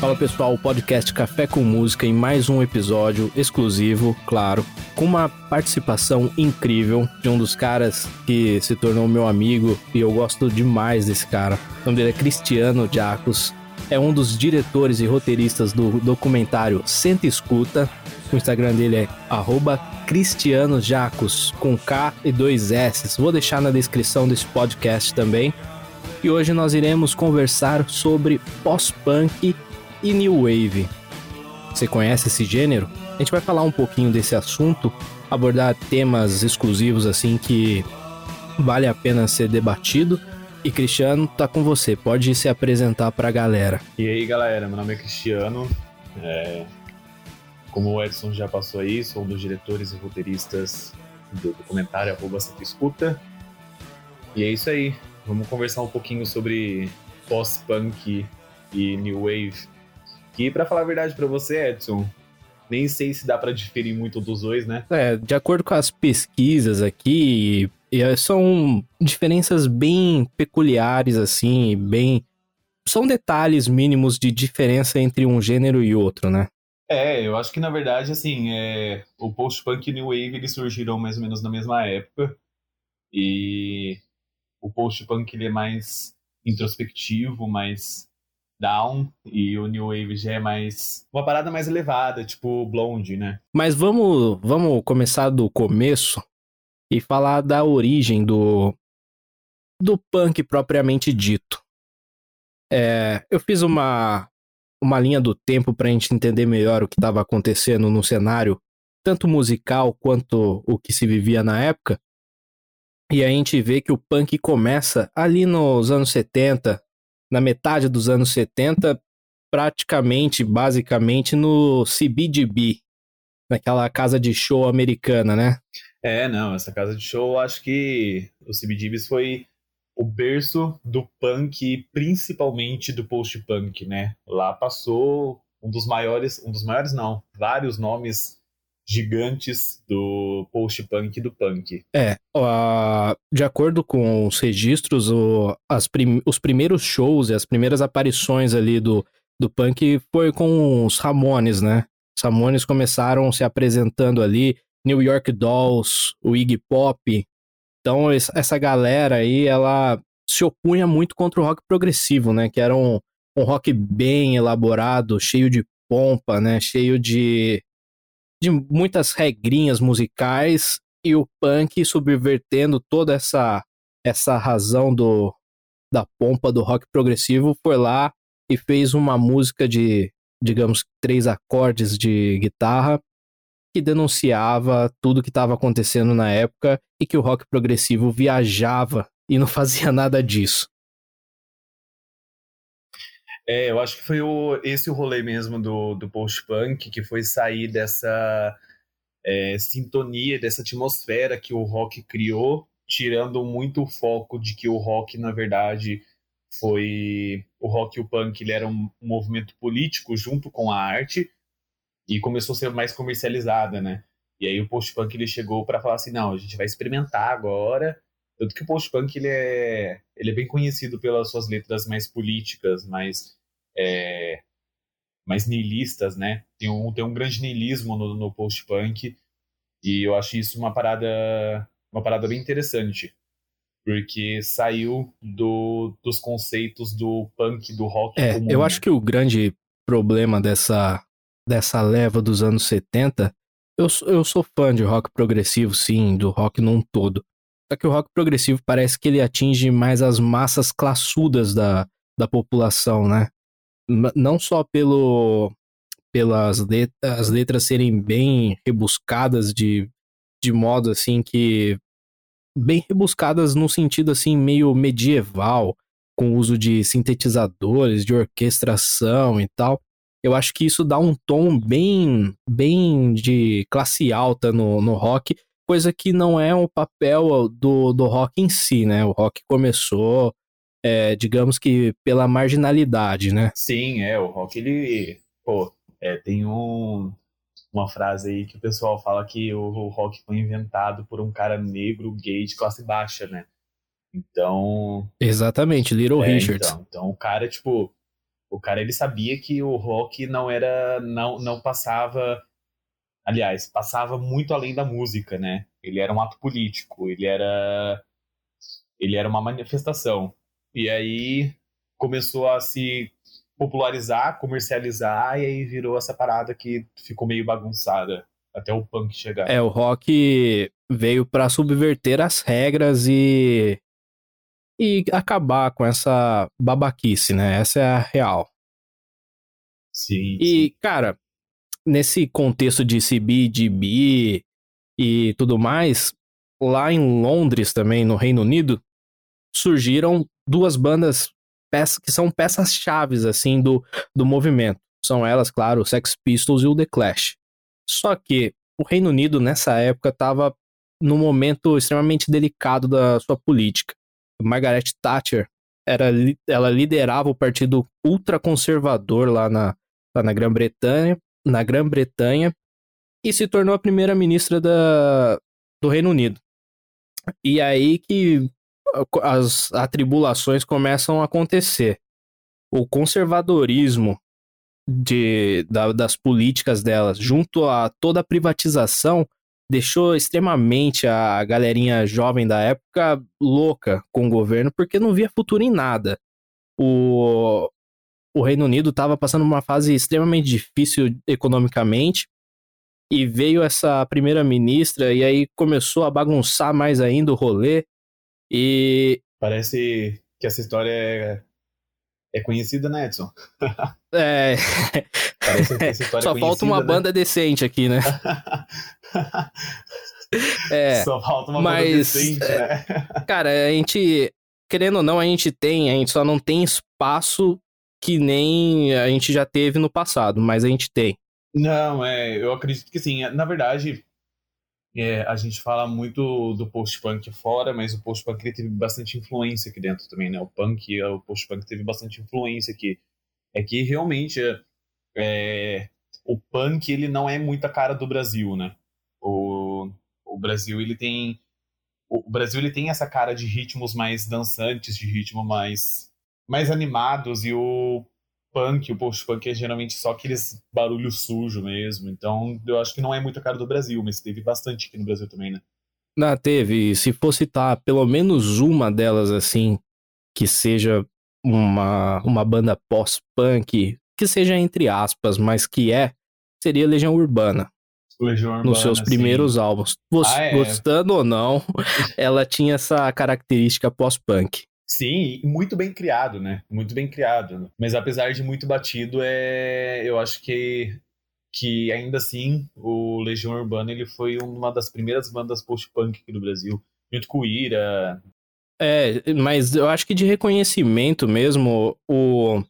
Fala pessoal, o podcast Café com Música em mais um episódio exclusivo, claro, com uma participação incrível de um dos caras que se tornou meu amigo e eu gosto demais desse cara. O nome dele é Cristiano Jacos, é um dos diretores e roteiristas do documentário Senta Escuta. O Instagram dele é cristianojacos, com K e dois S. Vou deixar na descrição desse podcast também. E hoje nós iremos conversar sobre pós-punk e New Wave. Você conhece esse gênero? A gente vai falar um pouquinho desse assunto, abordar temas exclusivos assim que vale a pena ser debatido. E Cristiano, tá com você, pode se apresentar pra galera. E aí galera, meu nome é Cristiano. É... Como o Edson já passou aí, sou um dos diretores e roteiristas do documentário Arroba Escuta. E é isso aí, vamos conversar um pouquinho sobre pós-punk e new wave que, para falar a verdade para você, Edson, nem sei se dá para diferir muito dos dois, né? É, de acordo com as pesquisas aqui, é, são diferenças bem peculiares, assim, bem. São detalhes mínimos de diferença entre um gênero e outro, né? É, eu acho que na verdade, assim, é... o post-punk e o new wave eles surgiram mais ou menos na mesma época. E o post-punk ele é mais introspectivo, mais down e o new wave já é mais uma parada mais elevada, tipo blonde, né? Mas vamos, vamos começar do começo e falar da origem do do punk propriamente dito. É, eu fiz uma uma linha do tempo para a gente entender melhor o que estava acontecendo no cenário, tanto musical quanto o que se vivia na época. E a gente vê que o punk começa ali nos anos 70, na metade dos anos 70, praticamente, basicamente, no CBGB, naquela casa de show americana, né? É, não, essa casa de show, acho que o CBGBs foi o berço do punk, principalmente do post-punk, né? Lá passou um dos maiores, um dos maiores não, vários nomes gigantes do post-punk e do punk. É, de acordo com os registros, o, prim, os primeiros shows e as primeiras aparições ali do, do punk foi com os Ramones, né? Os Ramones começaram se apresentando ali, New York Dolls, o Iggy Pop. Então, essa galera aí, ela se opunha muito contra o rock progressivo, né? Que era um, um rock bem elaborado, cheio de pompa, né? Cheio de de muitas regrinhas musicais e o punk subvertendo toda essa essa razão do da pompa do rock progressivo foi lá e fez uma música de digamos três acordes de guitarra que denunciava tudo que estava acontecendo na época e que o rock progressivo viajava e não fazia nada disso. É, eu acho que foi o, esse o rolê mesmo do, do post-punk, que foi sair dessa é, sintonia, dessa atmosfera que o rock criou, tirando muito o foco de que o rock, na verdade, foi. O rock e o punk ele era um, movimento político junto com a arte, e começou a ser mais comercializada, né? E aí o post-punk ele chegou para falar assim, não, a gente vai experimentar agora. Tanto que o post-punk ele é, ele é bem conhecido pelas suas letras mais políticas, mais é, mais nihilistas, né? Tem um, tem um grande niilismo no, no post-punk e eu acho isso uma parada, uma parada bem interessante, porque saiu do, dos conceitos do punk, do rock é, comum. Eu acho que o grande problema dessa, dessa leva dos anos 70, eu, eu sou fã de rock progressivo, sim, do rock num todo. Só que o rock progressivo parece que ele atinge mais as massas classudas da, da população, né? Não só pelo pelas letras, as letras serem bem rebuscadas de, de modo assim que bem rebuscadas no sentido assim meio medieval, com uso de sintetizadores, de orquestração e tal. Eu acho que isso dá um tom bem bem de classe alta no, no rock, coisa que não é o papel do, do rock em si, né? O rock começou é, digamos que pela marginalidade, né? Sim, é, o rock ele, pô, é, tem um, uma frase aí que o pessoal fala que o, o, rock foi inventado por um cara negro, gay de classe baixa, né? Então. Exatamente, Little é, Richards. Então, então, o cara, tipo, O cara ele sabia que o rock não era não não passava aliás, passava muito além da música, né? Ele era um ato político, ele era ele era uma manifestação. E aí começou a se popularizar, comercializar e aí virou essa parada que ficou meio bagunçada até o punk chegar. É, o rock veio para subverter as regras e e acabar com essa babaquice, né? Essa é a real. Sim. E, sim. cara, nesse contexto de CBGB e tudo mais, lá em Londres também, no Reino Unido, surgiram duas bandas que são peças chaves assim do, do movimento. São elas, claro, o Sex Pistols e o The Clash. Só que o Reino Unido nessa época estava num momento extremamente delicado da sua política. Margaret Thatcher era, ela liderava o partido ultraconservador lá na, lá na Grã-Bretanha, na Grã-Bretanha e se tornou a primeira ministra da, do Reino Unido. E aí que as atribulações começam a acontecer. O conservadorismo de, da, das políticas delas, junto a toda a privatização, deixou extremamente a galerinha jovem da época louca com o governo, porque não via futuro em nada. O, o Reino Unido estava passando uma fase extremamente difícil economicamente, e veio essa primeira ministra, e aí começou a bagunçar mais ainda o rolê. E. Parece que essa história é, é conhecida, né, Edson? É. Parece que essa história Só é falta uma né? banda decente aqui, né? é. Só falta uma mas, banda decente, é, né? Cara, a gente. Querendo ou não, a gente tem, a gente só não tem espaço que nem a gente já teve no passado, mas a gente tem. Não, é, eu acredito que sim. Na verdade, é, a gente fala muito do post-punk fora, mas o post-punk teve bastante influência aqui dentro também, né? O punk, o post-punk teve bastante influência aqui. É que realmente é, o punk ele não é muito a cara do Brasil, né? O, o Brasil ele tem o Brasil ele tem essa cara de ritmos mais dançantes, de ritmo mais mais animados e o punk, o post-punk é geralmente só aqueles barulho sujo mesmo. Então, eu acho que não é muito a cara do Brasil, mas teve bastante aqui no Brasil também, né? Não, teve. Se for citar pelo menos uma delas, assim, que seja uma, uma banda pós-punk, que seja entre aspas, mas que é, seria Legião Urbana. Legião Urbana, nos seus primeiros sim. álbuns. Ah, é. Gostando ou não, ela tinha essa característica pós-punk. Sim, muito bem criado, né? Muito bem criado. Mas apesar de muito batido, é, eu acho que que ainda assim o Legião Urbana ele foi uma das primeiras bandas post-punk aqui do Brasil, junto com o Ira. É, mas eu acho que de reconhecimento mesmo, o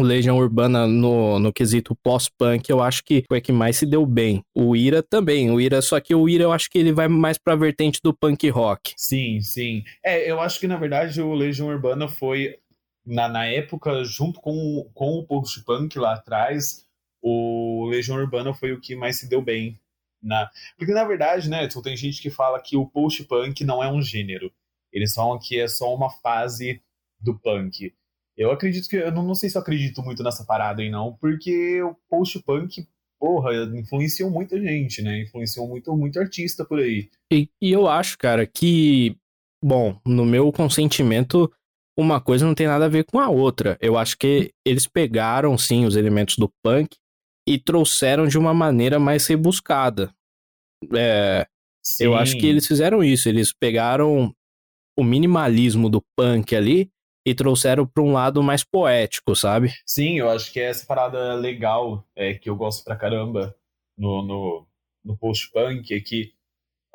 Legião Urbana no, no quesito pós-punk, eu acho que foi que mais se deu bem. O Ira também, o Ira, só que o Ira eu acho que ele vai mais pra vertente do punk rock. Sim, sim. É, eu acho que na verdade o Legião Urbana foi, na, na época, junto com, com o post-punk lá atrás, o Legião Urbana foi o que mais se deu bem. Na... Porque na verdade, né, tem gente que fala que o post-punk não é um gênero. Eles falam que é só uma fase do punk. Eu acredito que. Eu não, não sei se eu acredito muito nessa parada aí, não, porque o post-punk, porra, influenciou muita gente, né? Influenciou muito, muito artista por aí. E, e eu acho, cara, que. Bom, no meu consentimento, uma coisa não tem nada a ver com a outra. Eu acho que eles pegaram, sim, os elementos do punk e trouxeram de uma maneira mais rebuscada. É, eu acho que eles fizeram isso. Eles pegaram o minimalismo do punk ali e trouxeram para um lado mais poético, sabe? Sim, eu acho que é essa parada legal é, que eu gosto pra caramba no, no, no post-punk é que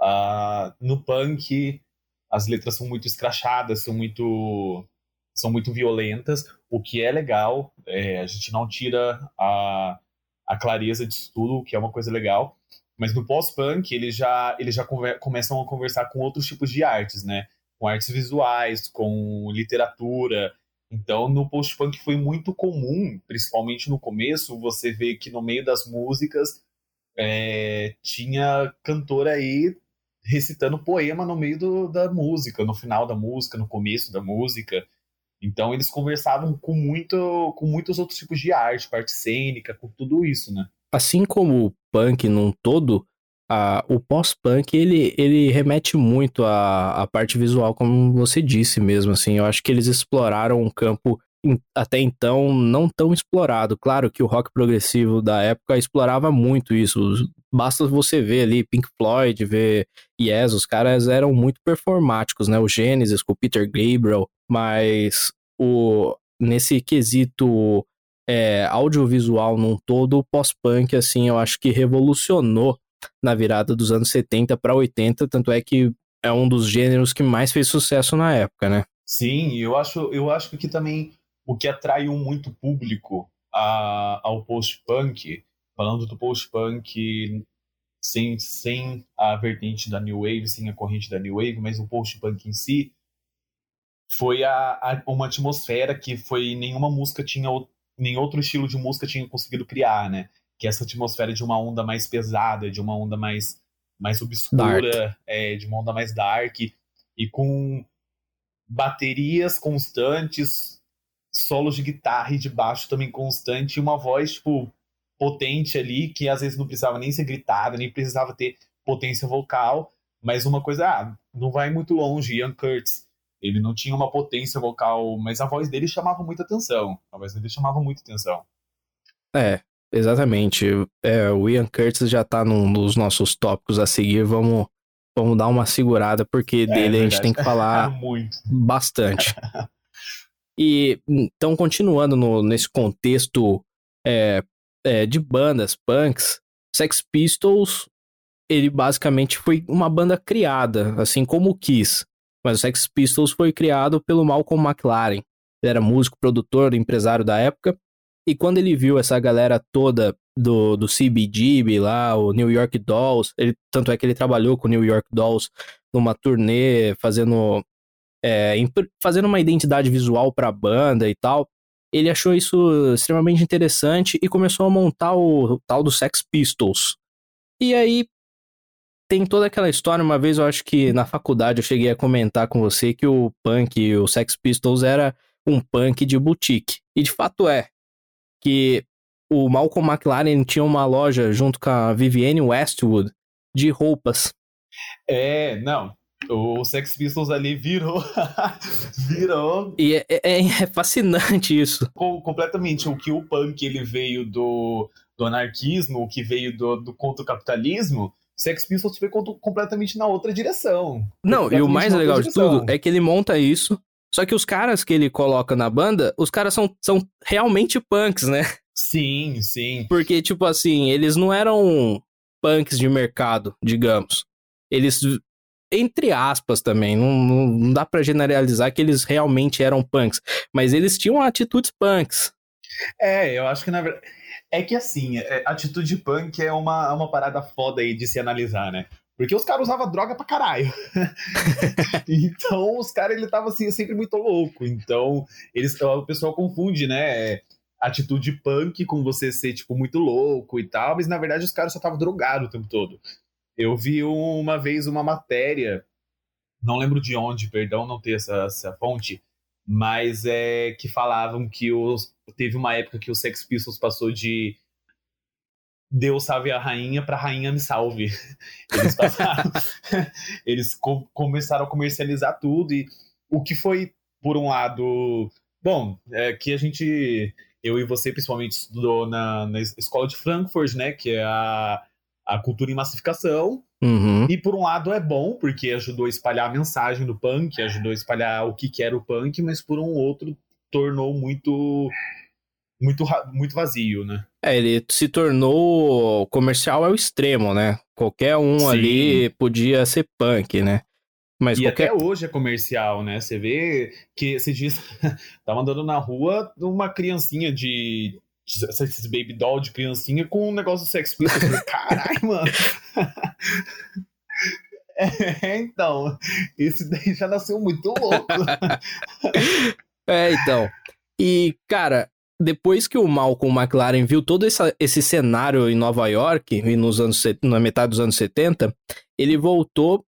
uh, no punk as letras são muito escrachadas, são muito são muito violentas, o que é legal, é, a gente não tira a, a clareza disso tudo, o que é uma coisa legal, mas no pós-punk eles já, eles já começam a conversar com outros tipos de artes, né? Com artes visuais, com literatura. Então, no post-punk foi muito comum, principalmente no começo, você vê que no meio das músicas é, tinha cantor aí recitando poema no meio do, da música, no final da música, no começo da música. Então eles conversavam com, muito, com muitos outros tipos de arte, parte cênica, com tudo isso, né? Assim como o punk num todo, a, o pós-punk ele, ele remete muito à, à parte visual, como você disse mesmo. Assim, eu acho que eles exploraram um campo até então não tão explorado. Claro que o rock progressivo da época explorava muito isso. Basta você ver ali Pink Floyd, ver Yes, os caras eram muito performáticos, né? O Genesis com o Peter Gabriel, mas o nesse quesito é, audiovisual num todo, o pós-punk, assim, eu acho que revolucionou na virada dos anos 70 para 80, tanto é que é um dos gêneros que mais fez sucesso na época, né? Sim, eu acho, eu acho que também o que atraiu muito público a, ao post-punk, falando do post-punk sem, sem a vertente da New Wave, sem a corrente da New Wave, mas o post-punk em si, foi a, a, uma atmosfera que foi nenhuma música tinha, nem outro estilo de música tinha conseguido criar, né? Que é essa atmosfera de uma onda mais pesada, de uma onda mais, mais obscura, é, de uma onda mais dark, e com baterias constantes, solos de guitarra e de baixo também constante, e uma voz, tipo, potente ali, que às vezes não precisava nem ser gritada, nem precisava ter potência vocal, mas uma coisa, ah, não vai muito longe, Ian Curtis, ele não tinha uma potência vocal, mas a voz dele chamava muita atenção, a voz dele chamava muita atenção. É, exatamente, é, o Ian Curtis já tá num, nos nossos tópicos a seguir, vamos, vamos dar uma segurada, porque é, dele a gente tem que falar bastante. E então, continuando no, nesse contexto é, é, de bandas punks, Sex Pistols, ele basicamente foi uma banda criada, assim como o Kiss. Mas o Sex Pistols foi criado pelo Malcolm McLaren. Ele era músico, produtor, empresário da época. E quando ele viu essa galera toda do, do CBGB lá, o New York Dolls, ele, tanto é que ele trabalhou com o New York Dolls numa turnê, fazendo é, fazendo uma identidade visual para a banda e tal. Ele achou isso extremamente interessante e começou a montar o, o tal do Sex Pistols. E aí tem toda aquela história. Uma vez eu acho que na faculdade eu cheguei a comentar com você que o punk, o Sex Pistols, era um punk de boutique. E de fato é. Que o Malcolm McLaren tinha uma loja junto com a Vivienne Westwood de roupas. É, não. O Sex Pistols ali virou. virou. E é, é, é, fascinante isso. Com, completamente. O que o punk ele veio do, do anarquismo, o que veio do, do contra o capitalismo. Sex Pistols foi completamente na outra direção. Não, e o mais legal de tudo é que ele monta isso. Só que os caras que ele coloca na banda, os caras são, são realmente punks, né? Sim, sim. Porque, tipo assim, eles não eram punks de mercado, digamos. Eles entre aspas também, não, não, não, dá para generalizar que eles realmente eram punks, mas eles tinham atitudes punks. É, eu acho que na verdade. É que assim, é, atitude punk é uma, uma parada foda aí de se analisar, né? Porque os caras usavam droga pra caralho. então, os caras, ele tava assim, sempre muito louco. Então, eles, o pessoal confunde, né? Atitude punk com você ser, tipo, muito louco e tal, mas na verdade os caras só estavam drogados o tempo todo. Eu vi uma vez uma matéria, não lembro de onde, perdão não ter essa, essa fonte, mas é que falavam que os, teve uma época que o Sex Pistols passou de Deus salve a rainha para rainha me salve. Eles passaram, eles co começaram a comercializar tudo e o que foi por um lado, bom, é que a gente eu e você principalmente estudou na, na escola de Frankfurt, né, que é a a cultura em massificação. Uhum. E por um lado é bom, porque ajudou a espalhar a mensagem do punk, ajudou a espalhar o que, que era o punk, mas por um outro tornou muito muito muito vazio, né? É, ele se tornou comercial ao extremo, né? Qualquer um Sim. ali podia ser punk, né? Mas e qualquer... até hoje é comercial, né? Você vê que esses dias tava andando na rua uma criancinha de esses baby doll de criancinha com um negócio do sex pistols. Caralho, mano. É, então, esse daí já nasceu muito louco. é, então. E, cara, depois que o Malcolm McLaren viu todo esse, esse cenário em Nova York, e nos anos, na metade dos anos 70, ele voltou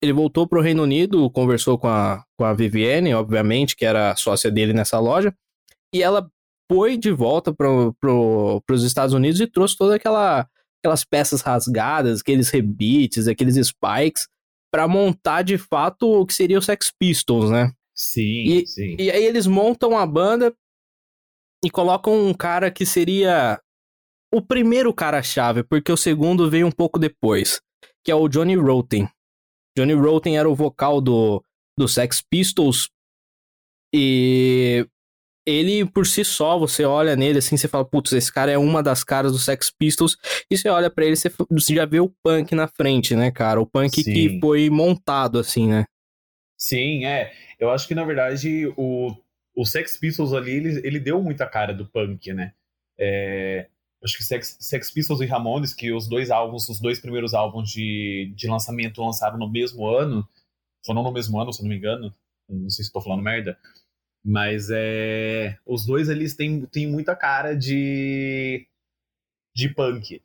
ele voltou pro Reino Unido, conversou com a, com a Vivienne, obviamente, que era sócia dele nessa loja, e ela foi de volta pro, pro, pros Estados Unidos e trouxe toda aquela aquelas peças rasgadas, aqueles rebites, aqueles spikes, para montar de fato o que seria o Sex Pistols, né? Sim, e, sim. E aí eles montam a banda e colocam um cara que seria o primeiro cara-chave, porque o segundo veio um pouco depois, que é o Johnny Rotten. Johnny Rotten era o vocal do, do Sex Pistols e ele por si só, você olha nele assim, você fala, putz, esse cara é uma das caras do Sex Pistols, e você olha para ele, você, você, já vê o punk na frente, né, cara? O punk Sim. que foi montado assim, né? Sim, é. Eu acho que na verdade o, o Sex Pistols ali, ele, ele deu muita cara do punk, né? É, acho que Sex, Sex Pistols e Ramones, que os dois álbuns, os dois primeiros álbuns de, de lançamento lançaram no mesmo ano, foram no mesmo ano, se não me engano, não sei se estou falando merda, mas é, os dois eles têm, têm muita cara de, de punk.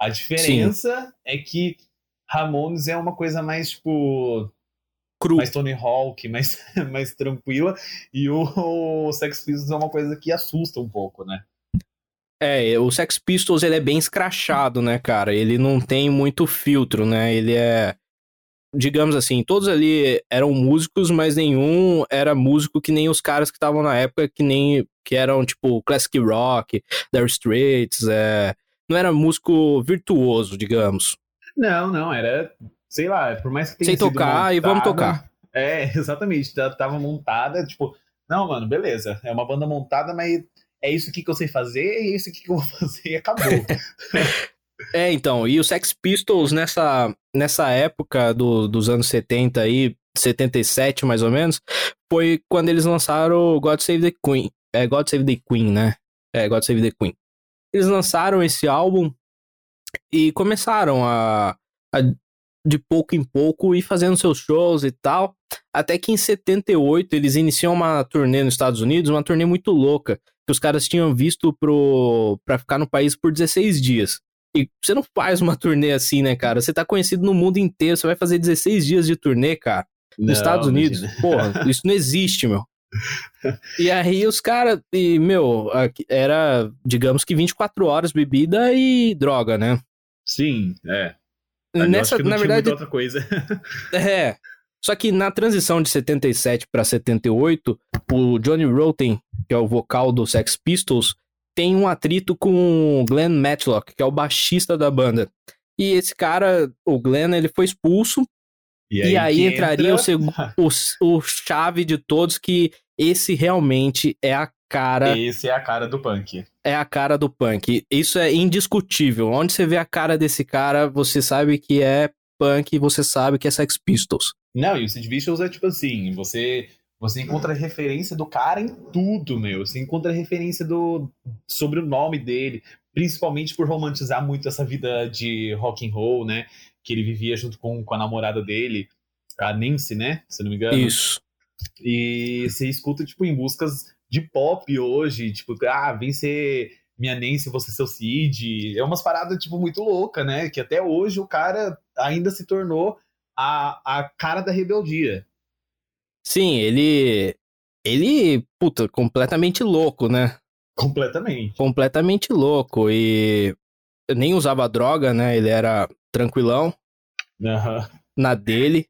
A diferença Sim. é que Ramones é uma coisa mais, tipo, Cru. mais Tony Hawk, mais, mais tranquila, e o, o Sex Pistols é uma coisa que assusta um pouco, né? É, o Sex Pistols ele é bem escrachado, né, cara? Ele não tem muito filtro, né? Ele é digamos assim, todos ali eram músicos, mas nenhum era músico que nem os caras que estavam na época, que nem que eram tipo classic rock, Dire Straits, é, não era músico virtuoso, digamos. Não, não, era, sei lá, por mais que tenha Sem tocar montada, e vamos tocar. É, exatamente, tava montada, tipo, não, mano, beleza, é uma banda montada, mas é isso aqui que eu sei fazer, é isso aqui que eu vou fazer e acabou. É, então, e os Sex Pistols nessa, nessa época do, dos anos 70 aí, 77 mais ou menos, foi quando eles lançaram God Save the Queen. É, God Save the Queen, né? É, God Save the Queen. Eles lançaram esse álbum e começaram a, a de pouco em pouco ir fazendo seus shows e tal. Até que em 78 eles iniciam uma turnê nos Estados Unidos, uma turnê muito louca, que os caras tinham visto pro, pra ficar no país por 16 dias. E você não faz uma turnê assim, né, cara? Você tá conhecido no mundo inteiro, você vai fazer 16 dias de turnê, cara. Nos não, Estados Unidos. Imagina. Porra, isso não existe, meu. e aí os caras, e, meu, era, digamos que 24 horas bebida e droga, né? Sim, é. Nessa, na verdade, outra coisa. é. Só que na transição de 77 para 78, o Johnny Rotten, que é o vocal do Sex Pistols, tem um atrito com o Glenn Matlock, que é o baixista da banda. E esse cara, o Glenn, ele foi expulso. E aí, e aí entraria entra... o, o, o chave de todos, que esse realmente é a cara. Esse é a cara do punk. É a cara do punk. Isso é indiscutível. Onde você vê a cara desse cara, você sabe que é punk e você sabe que é Sex Pistols. Não, e o Sid Vicious é tipo assim, você você encontra referência do cara em tudo, meu. Você encontra referência do sobre o nome dele, principalmente por romantizar muito essa vida de rock and roll, né? Que ele vivia junto com, com a namorada dele, a Nancy, né? Se não me engano. Isso. E você escuta, tipo, em músicas de pop hoje, tipo, ah, vem ser minha Nancy, você seu Cid. É umas paradas, tipo, muito louca, né? Que até hoje o cara ainda se tornou a, a cara da rebeldia. Sim, ele. Ele, puta, completamente louco, né? Completamente. Completamente louco. E nem usava droga, né? Ele era tranquilão. Uhum. Na dele.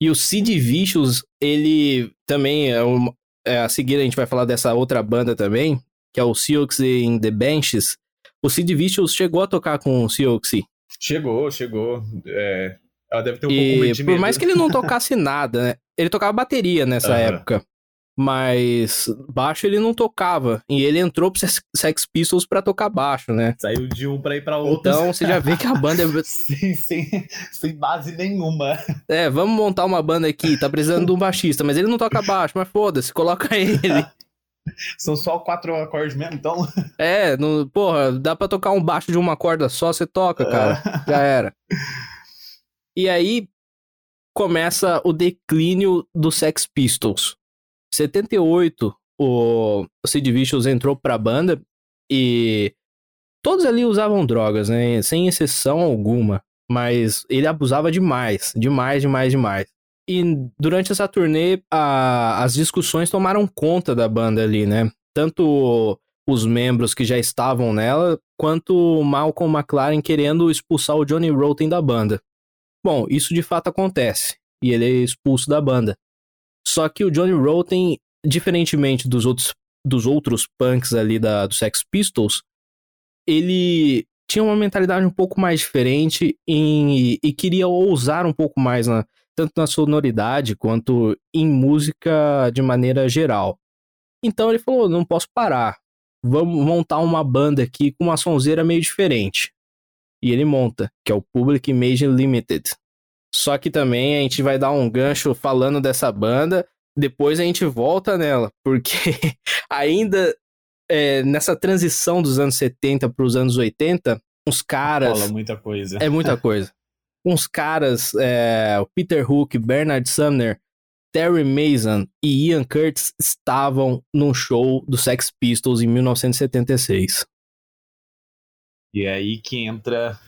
E o Sid Vicious, ele também é, um, é a seguir a gente vai falar dessa outra banda também, que é o Silks in the Benches. O Sid Vicious chegou a tocar com o Silks. Chegou, chegou. É, ela deve ter um e, pouco de Por mais que ele não tocasse nada, né? Ele tocava bateria nessa uhum. época. Mas baixo ele não tocava. E ele entrou pro Sex Pistols pra tocar baixo, né? Saiu de um pra ir pra outro. Então você já vê que a banda é. sem, sem, sem base nenhuma. É, vamos montar uma banda aqui. Tá precisando de um baixista, mas ele não toca baixo, mas foda-se, coloca ele. São só quatro acordes mesmo, então. É, no, porra, dá pra tocar um baixo de uma corda só, você toca, cara. Já era. E aí começa o declínio do Sex Pistols. 78, o Sid Vicious entrou pra banda e todos ali usavam drogas, né? Sem exceção alguma. mas ele abusava demais, demais, demais, demais. E durante essa turnê, a, as discussões tomaram conta da banda ali, né? Tanto os membros que já estavam nela, quanto o Malcolm McLaren querendo expulsar o Johnny Rotten da banda. Bom, isso de fato acontece, e ele é expulso da banda. Só que o Johnny Rotten, diferentemente dos outros, dos outros punks ali da, do Sex Pistols, ele tinha uma mentalidade um pouco mais diferente em, e queria ousar um pouco mais, na, tanto na sonoridade quanto em música de maneira geral. Então ele falou: não posso parar, vamos montar uma banda aqui com uma sonzeira meio diferente. E ele monta, que é o Public Image Limited. Só que também a gente vai dar um gancho falando dessa banda, depois a gente volta nela, porque ainda é, nessa transição dos anos 70 para os anos 80, uns caras. Fala muita coisa. É muita coisa. uns caras, é, o Peter Hook, Bernard Sumner, Terry Mason e Ian Curtis estavam num show do Sex Pistols em 1976. E é aí que entra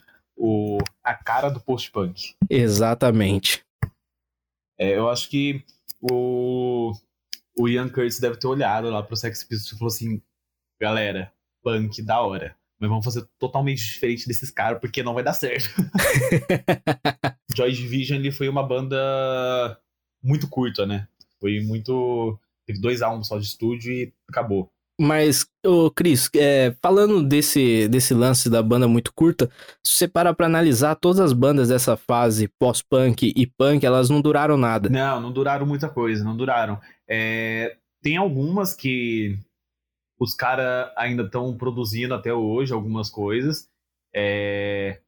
o, a cara do post-punk. Exatamente. É, eu acho que o, o Ian Curtis deve ter olhado lá pro Sex Pistols e falou assim: galera, punk da hora. Mas vamos fazer totalmente diferente desses caras, porque não vai dar certo. Joy Division ele foi uma banda muito curta, né? Foi muito. Teve dois álbuns só de estúdio e acabou. Mas, ô Cris, é, falando desse, desse lance da banda muito curta, se você parar pra analisar, todas as bandas dessa fase pós-punk e punk, elas não duraram nada. Não, não duraram muita coisa, não duraram. É, tem algumas que os caras ainda estão produzindo até hoje algumas coisas, é,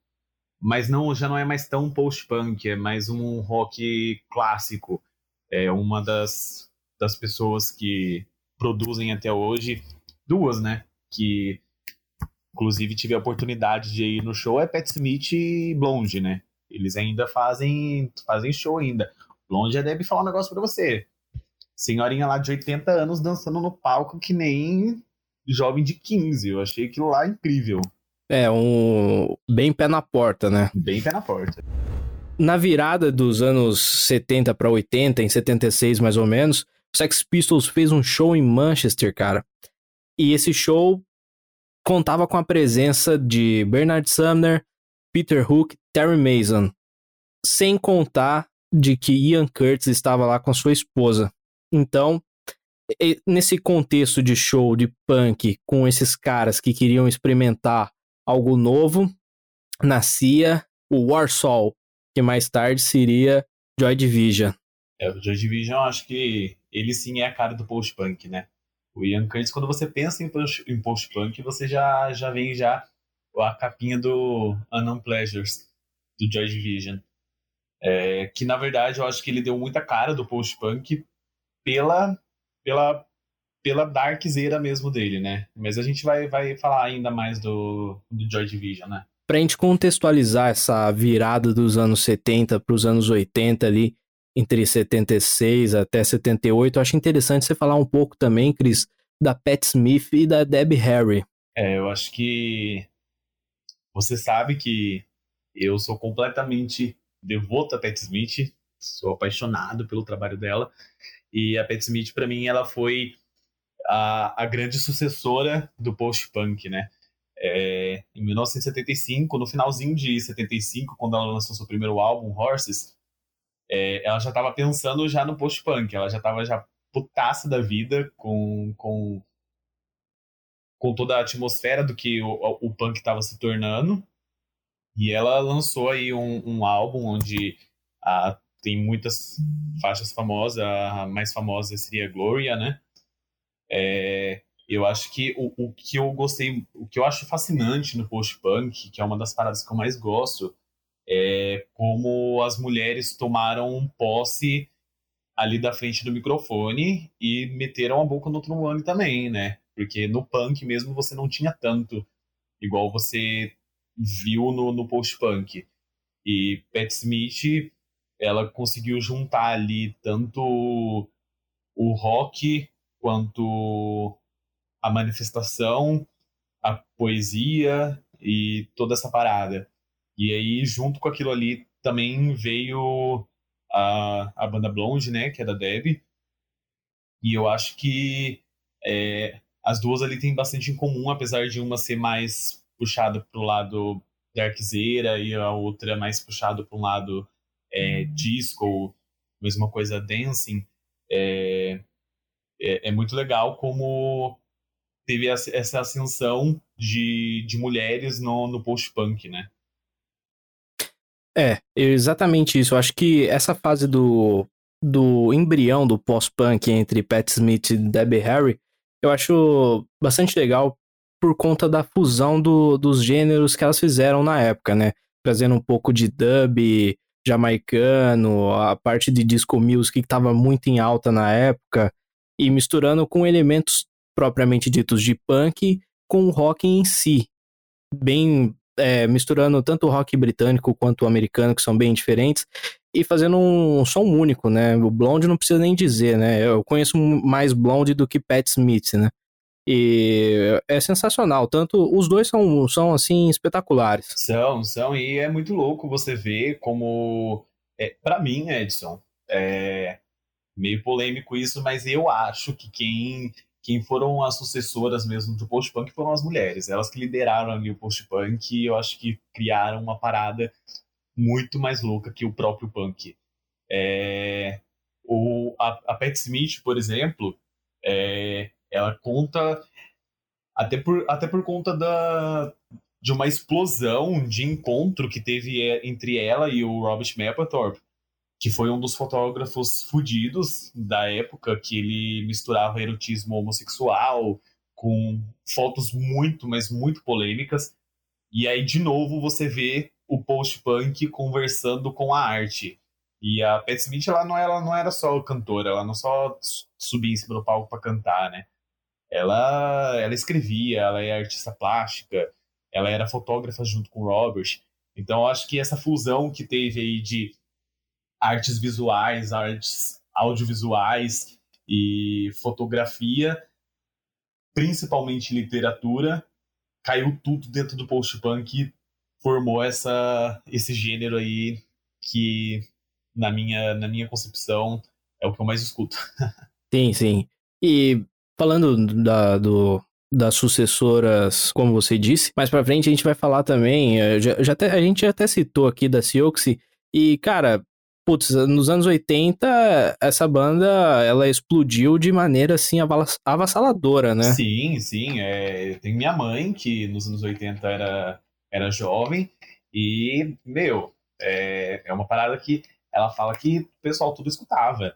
mas não já não é mais tão post-punk, é mais um rock clássico. É uma das, das pessoas que produzem até hoje, duas, né? Que inclusive tive a oportunidade de ir no show, é Pat Smith e Blonde, né? Eles ainda fazem, fazem show ainda. Blonde deve falar um negócio para você senhorinha lá de 80 anos dançando no palco que nem jovem de 15. Eu achei aquilo lá incrível. É, um bem pé na porta, né? Bem pé na porta. Na virada dos anos 70 para 80, em 76 mais ou menos, Sex Pistols fez um show em Manchester, cara. E esse show contava com a presença de Bernard Sumner, Peter Hook, Terry Mason, sem contar de que Ian Curtis estava lá com a sua esposa. Então, nesse contexto de show de punk com esses caras que queriam experimentar algo novo, nascia o Warsaw, que mais tarde seria Joy Division. É, o Joy Division, acho que ele sim é a cara do post-punk, né? O Ian Curtis, quando você pensa em post-punk, você já, já vem já a capinha do Unknown Pleasures, do Joy Division. É, que na verdade eu acho que ele deu muita cara do post-punk pela, pela, pela darkzeira mesmo dele, né? Mas a gente vai, vai falar ainda mais do, do Joy Division, né? Pra gente contextualizar essa virada dos anos 70 para os anos 80 ali, entre 76 até 78, eu acho interessante você falar um pouco também, Chris, da Pat Smith e da Debbie Harry. É, eu acho que você sabe que eu sou completamente devoto a Pat Smith, sou apaixonado pelo trabalho dela. E a Pat Smith, para mim, ela foi a, a grande sucessora do post-punk, né? É, em 1975, no finalzinho de 75, quando ela lançou seu primeiro álbum, Horses, é, ela já estava pensando já no post-punk, ela já estava já putaça da vida com, com, com toda a atmosfera do que o, o punk estava se tornando. E ela lançou aí um, um álbum onde a tem muitas faixas famosas, a mais famosa seria Gloria, né? É, eu acho que o, o que eu gostei, o que eu acho fascinante no post-punk, que é uma das paradas que eu mais gosto, é como as mulheres tomaram posse ali da frente do microfone e meteram a boca no trombone também, né? Porque no punk mesmo você não tinha tanto, igual você viu no, no post-punk. E Pat Smith ela conseguiu juntar ali tanto o rock quanto a manifestação, a poesia e toda essa parada. E aí, junto com aquilo ali, também veio a, a banda Blonde, né, que é da Deb. E eu acho que é, as duas ali têm bastante em comum, apesar de uma ser mais puxada pro lado darkzeira e a outra mais puxada para um lado é, disco, mesma coisa dancing. É, é, é, muito legal como teve essa ascensão de, de mulheres no, no post-punk, né? É, exatamente isso. Eu acho que essa fase do, do embrião do pós-punk entre Pat Smith e Debbie Harry, eu acho bastante legal por conta da fusão do, dos gêneros que elas fizeram na época, né? Trazendo um pouco de dub jamaicano, a parte de disco music que estava muito em alta na época, e misturando com elementos propriamente ditos de punk com o rock em si. Bem é, misturando tanto o rock britânico quanto o americano, que são bem diferentes, e fazendo um som único, né? O Blonde não precisa nem dizer, né? Eu conheço mais Blonde do que Pat Smith, né? E é sensacional. Tanto os dois são, são assim espetaculares. São, são, e é muito louco você ver como. É, para mim, Edson, é meio polêmico isso, mas eu acho que quem quem foram as sucessoras mesmo do post-punk foram as mulheres. Elas que lideraram ali o post-punk e eu acho que criaram uma parada muito mais louca que o próprio punk. É... O, a, a Pat Smith, por exemplo, é... ela conta até por, até por conta da, de uma explosão de encontro que teve é, entre ela e o Robert Mapplethorpe que foi um dos fotógrafos fudidos da época, que ele misturava erotismo homossexual com fotos muito, mas muito polêmicas. E aí, de novo, você vê o post-punk conversando com a arte. E a Pat Smith, ela não, ela não era só cantora, ela não só subia em cima do palco para cantar, né? Ela, ela escrevia, ela é artista plástica, ela era fotógrafa junto com o Robert. Então, acho que essa fusão que teve aí de artes visuais, artes audiovisuais e fotografia, principalmente literatura, caiu tudo dentro do post-punk e formou essa, esse gênero aí que, na minha, na minha concepção, é o que eu mais escuto. sim, sim. E falando da, do, das sucessoras, como você disse, mais pra frente a gente vai falar também, eh, já, já até, a gente até citou aqui da Sioxi, e, cara, putz, nos anos 80, essa banda, ela explodiu de maneira, assim, avassaladora, né? Sim, sim. É, tem minha mãe, que nos anos 80 era, era jovem, e, meu, é, é uma parada que ela fala que o pessoal tudo escutava.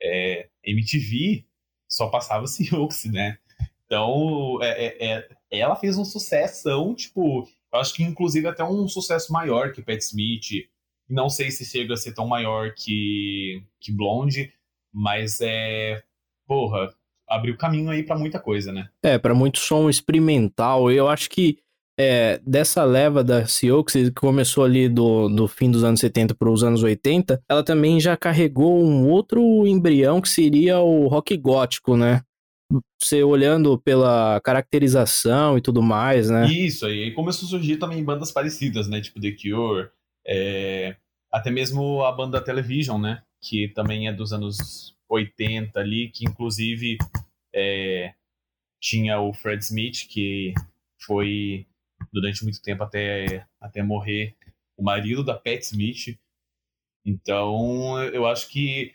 É, MTV só passava Sioux, né? Então, é, é, é, ela fez um sucesso, tipo, eu acho que inclusive até um sucesso maior que Pat Smith, não sei se chega a ser tão maior que, que Blonde, mas é. Porra, abriu caminho aí para muita coisa, né? É, para muito som experimental. Eu acho que é, dessa leva da Sioux, que começou ali do, do fim dos anos 70 para os anos 80, ela também já carregou um outro embrião que seria o rock gótico, né? Você olhando pela caracterização e tudo mais, né? Isso, aí começou a surgir também bandas parecidas, né? Tipo The Cure, é, até mesmo a banda Television, né? Que também é dos anos 80 ali, que inclusive é, tinha o Fred Smith, que foi durante muito tempo até, até morrer o marido da Pat Smith. Então, eu acho que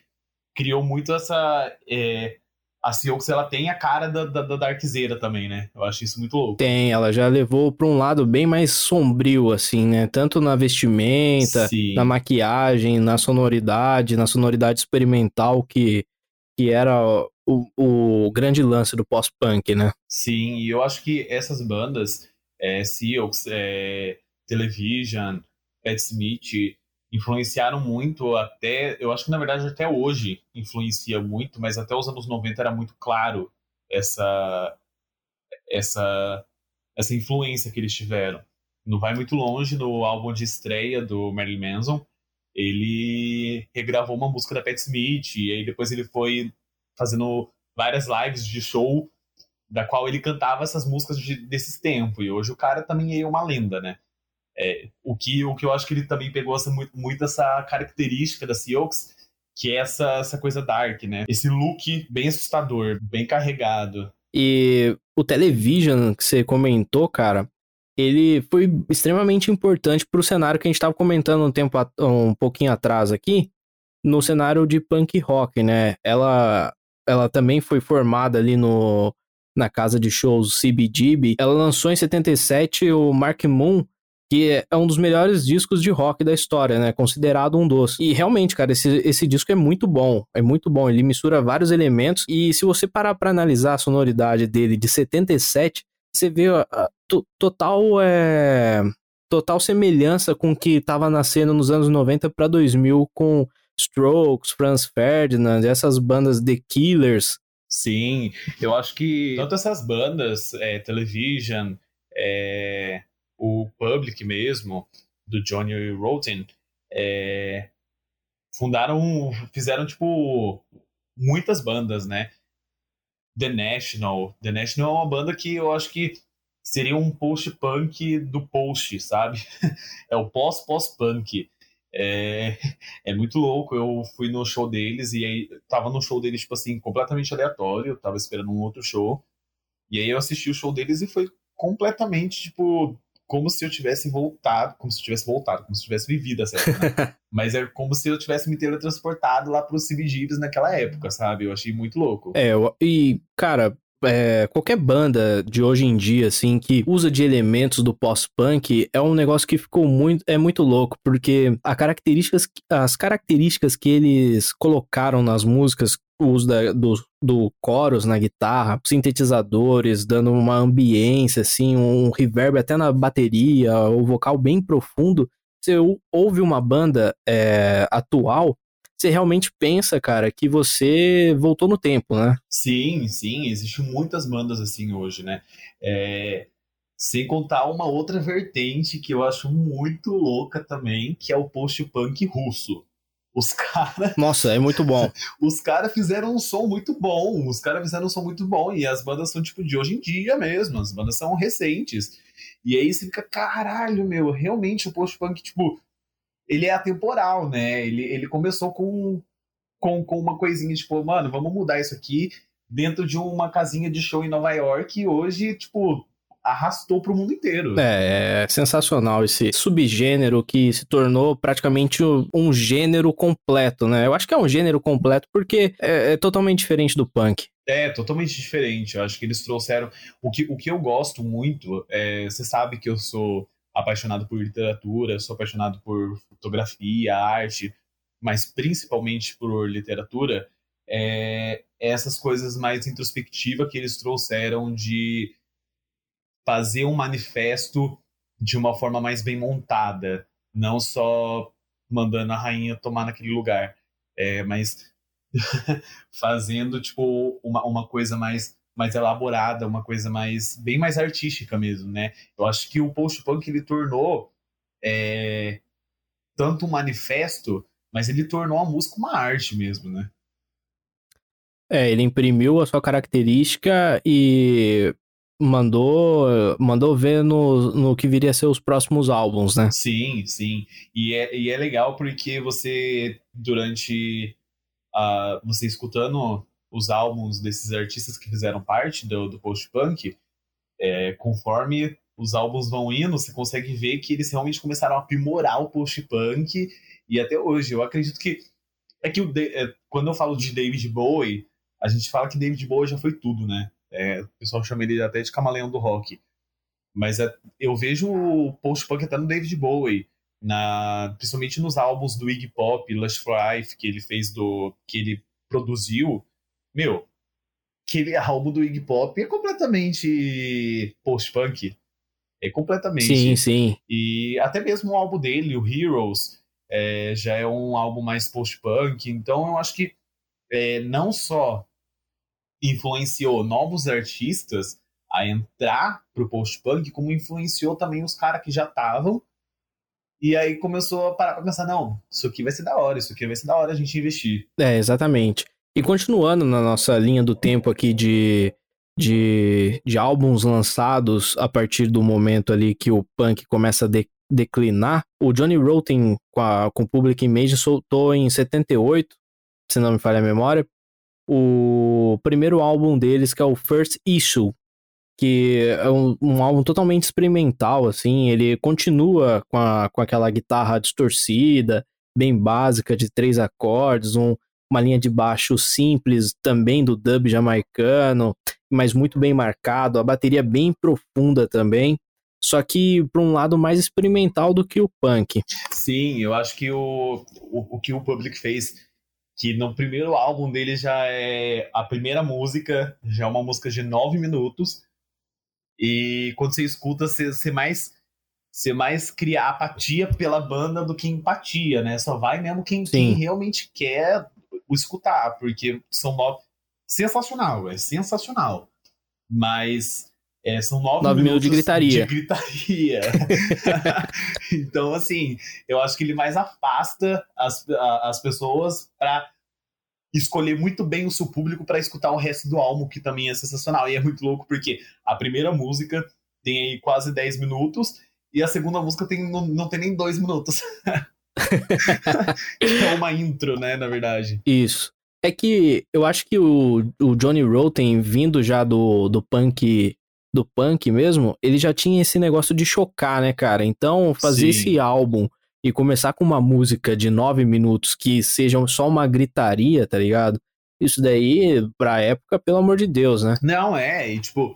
criou muito essa é, a Seahawks ela tem a cara da, da, da Darkzeira também, né? Eu acho isso muito louco. Tem, ela já levou para um lado bem mais sombrio, assim, né? Tanto na vestimenta, Sim. na maquiagem, na sonoridade, na sonoridade experimental que, que era o, o grande lance do pós-punk, né? Sim, e eu acho que essas bandas, é, Seahawks, é, Television, Pat Smith, influenciaram muito até, eu acho que na verdade até hoje influencia muito, mas até os anos 90 era muito claro essa essa essa influência que eles tiveram. Não vai muito longe no álbum de estreia do Marilyn Manson, ele regravou uma música da Pat Smith e aí depois ele foi fazendo várias lives de show da qual ele cantava essas músicas de, desses tempos. E hoje o cara também é uma lenda, né? É, o, que, o que eu acho que ele também pegou essa, muito, muito essa característica da Seahawks, que é essa, essa coisa dark, né? Esse look bem assustador, bem carregado. E o Television que você comentou, cara, ele foi extremamente importante pro cenário que a gente estava comentando um tempo um pouquinho atrás aqui, no cenário de punk rock, né? Ela ela também foi formada ali no na casa de shows CBGB. Ela lançou em 77 o Mark Moon, que é um dos melhores discos de rock da história, né? Considerado um dos. E realmente, cara, esse, esse disco é muito bom. É muito bom. Ele mistura vários elementos. E se você parar para analisar a sonoridade dele de 77, você vê a, a total. É, total semelhança com o que estava nascendo nos anos 90 para 2000 com Strokes, Franz Ferdinand, essas bandas The Killers. Sim, eu acho que tanto essas bandas, é, Television, é, o Public mesmo, do Johnny Rotten, é, fundaram, fizeram, tipo, muitas bandas, né? The National. The National é uma banda que eu acho que seria um post-punk do post, sabe? é o pós-pós-punk. É, é muito louco. Eu fui no show deles e aí tava no show deles, tipo assim, completamente aleatório. Eu tava esperando um outro show. E aí eu assisti o show deles e foi completamente, tipo, como se eu tivesse voltado, como se eu tivesse voltado, como se eu tivesse vivido essa época, né? Mas é como se eu tivesse me teletransportado lá pros CBGBs naquela época, sabe? Eu achei muito louco. É, e, cara, é, qualquer banda de hoje em dia, assim, que usa de elementos do pós-punk é um negócio que ficou muito, é muito louco, porque a características, as características que eles colocaram nas músicas, o uso da, do, do chorus na guitarra, sintetizadores, dando uma ambiência, assim, um reverb até na bateria, o vocal bem profundo. Você ouve uma banda é, atual, você realmente pensa, cara, que você voltou no tempo, né? Sim, sim, existem muitas bandas assim hoje, né? É, sem contar uma outra vertente que eu acho muito louca também, que é o post-punk russo. Os caras. Nossa, é muito bom. os caras fizeram um som muito bom. Os caras fizeram um som muito bom. E as bandas são, tipo, de hoje em dia mesmo. As bandas são recentes. E aí você fica, caralho, meu, realmente o post-punk, tipo, ele é atemporal, né? Ele, ele começou com, com, com uma coisinha, tipo, mano, vamos mudar isso aqui dentro de uma casinha de show em Nova York e hoje, tipo, arrastou para o mundo inteiro. É, é sensacional esse subgênero que se tornou praticamente um gênero completo, né? Eu acho que é um gênero completo porque é, é totalmente diferente do punk. É, totalmente diferente. Eu acho que eles trouxeram. O que, o que eu gosto muito, é, você sabe que eu sou apaixonado por literatura, sou apaixonado por fotografia, arte, mas principalmente por literatura, é essas coisas mais introspectivas que eles trouxeram de fazer um manifesto de uma forma mais bem montada, não só mandando a rainha tomar naquele lugar, é, mas fazendo tipo uma, uma coisa mais mais elaborada, uma coisa mais bem mais artística mesmo, né? Eu acho que o post-punk ele tornou é, tanto um manifesto, mas ele tornou a música uma arte mesmo, né? É, ele imprimiu a sua característica e mandou mandou ver no, no que viria a ser os próximos álbuns, né? Sim, sim. E é, e é legal porque você, durante. Uh, você escutando os álbuns desses artistas que fizeram parte do, do post-punk, é, conforme os álbuns vão indo, você consegue ver que eles realmente começaram a aprimorar o post-punk e até hoje. Eu acredito que. É que o, é, quando eu falo de David Bowie, a gente fala que David Bowie já foi tudo, né? É, o pessoal chama ele até de camaleão do rock. Mas é, eu vejo o post-punk até no David Bowie, na, principalmente nos álbuns do Iggy Pop, Lush for Life, que ele fez do. que ele produziu meu, aquele álbum do Iggy Pop é completamente post-punk. É completamente. Sim, sim. E até mesmo o álbum dele, o Heroes, é, já é um álbum mais post-punk. Então eu acho que é, não só influenciou novos artistas a entrar pro post-punk, como influenciou também os caras que já estavam. E aí começou a parar pra pensar, não, isso aqui vai ser da hora, isso aqui vai ser da hora a gente investir. É, exatamente. E continuando na nossa linha do tempo aqui de, de, de álbuns lançados a partir do momento ali que o punk começa a de, declinar, o Johnny Rotten com, o Public Image soltou em 78, se não me falha a memória, o primeiro álbum deles, que é o First Issue, que é um, um, álbum totalmente experimental, assim, ele continua com, a, com aquela guitarra distorcida, bem básica, de três acordes, um, uma linha de baixo simples, também do dub jamaicano, mas muito bem marcado, a bateria bem profunda também, só que para um lado mais experimental do que o punk. Sim, eu acho que o, o, o que o Public fez que no primeiro álbum dele já é a primeira música, já é uma música de nove minutos, e quando você escuta, você, você mais você mais cria apatia pela banda do que empatia, né? Só vai mesmo quem, quem realmente quer o escutar, porque são nove. Sensacional, é sensacional. Mas é, são nove, nove minutos, minutos de gritaria. De gritaria. então, assim, eu acho que ele mais afasta as, as pessoas para escolher muito bem o seu público para escutar o resto do álbum, que também é sensacional. E é muito louco porque a primeira música tem aí quase 10 minutos e a segunda música tem, não, não tem nem dois minutos. é uma intro, né, na verdade. Isso. É que eu acho que o, o Johnny Rotten, vindo já do, do punk do punk mesmo, ele já tinha esse negócio de chocar, né, cara? Então, fazer Sim. esse álbum e começar com uma música de nove minutos que seja só uma gritaria, tá ligado? Isso daí, pra época, pelo amor de Deus, né? Não, é, e tipo,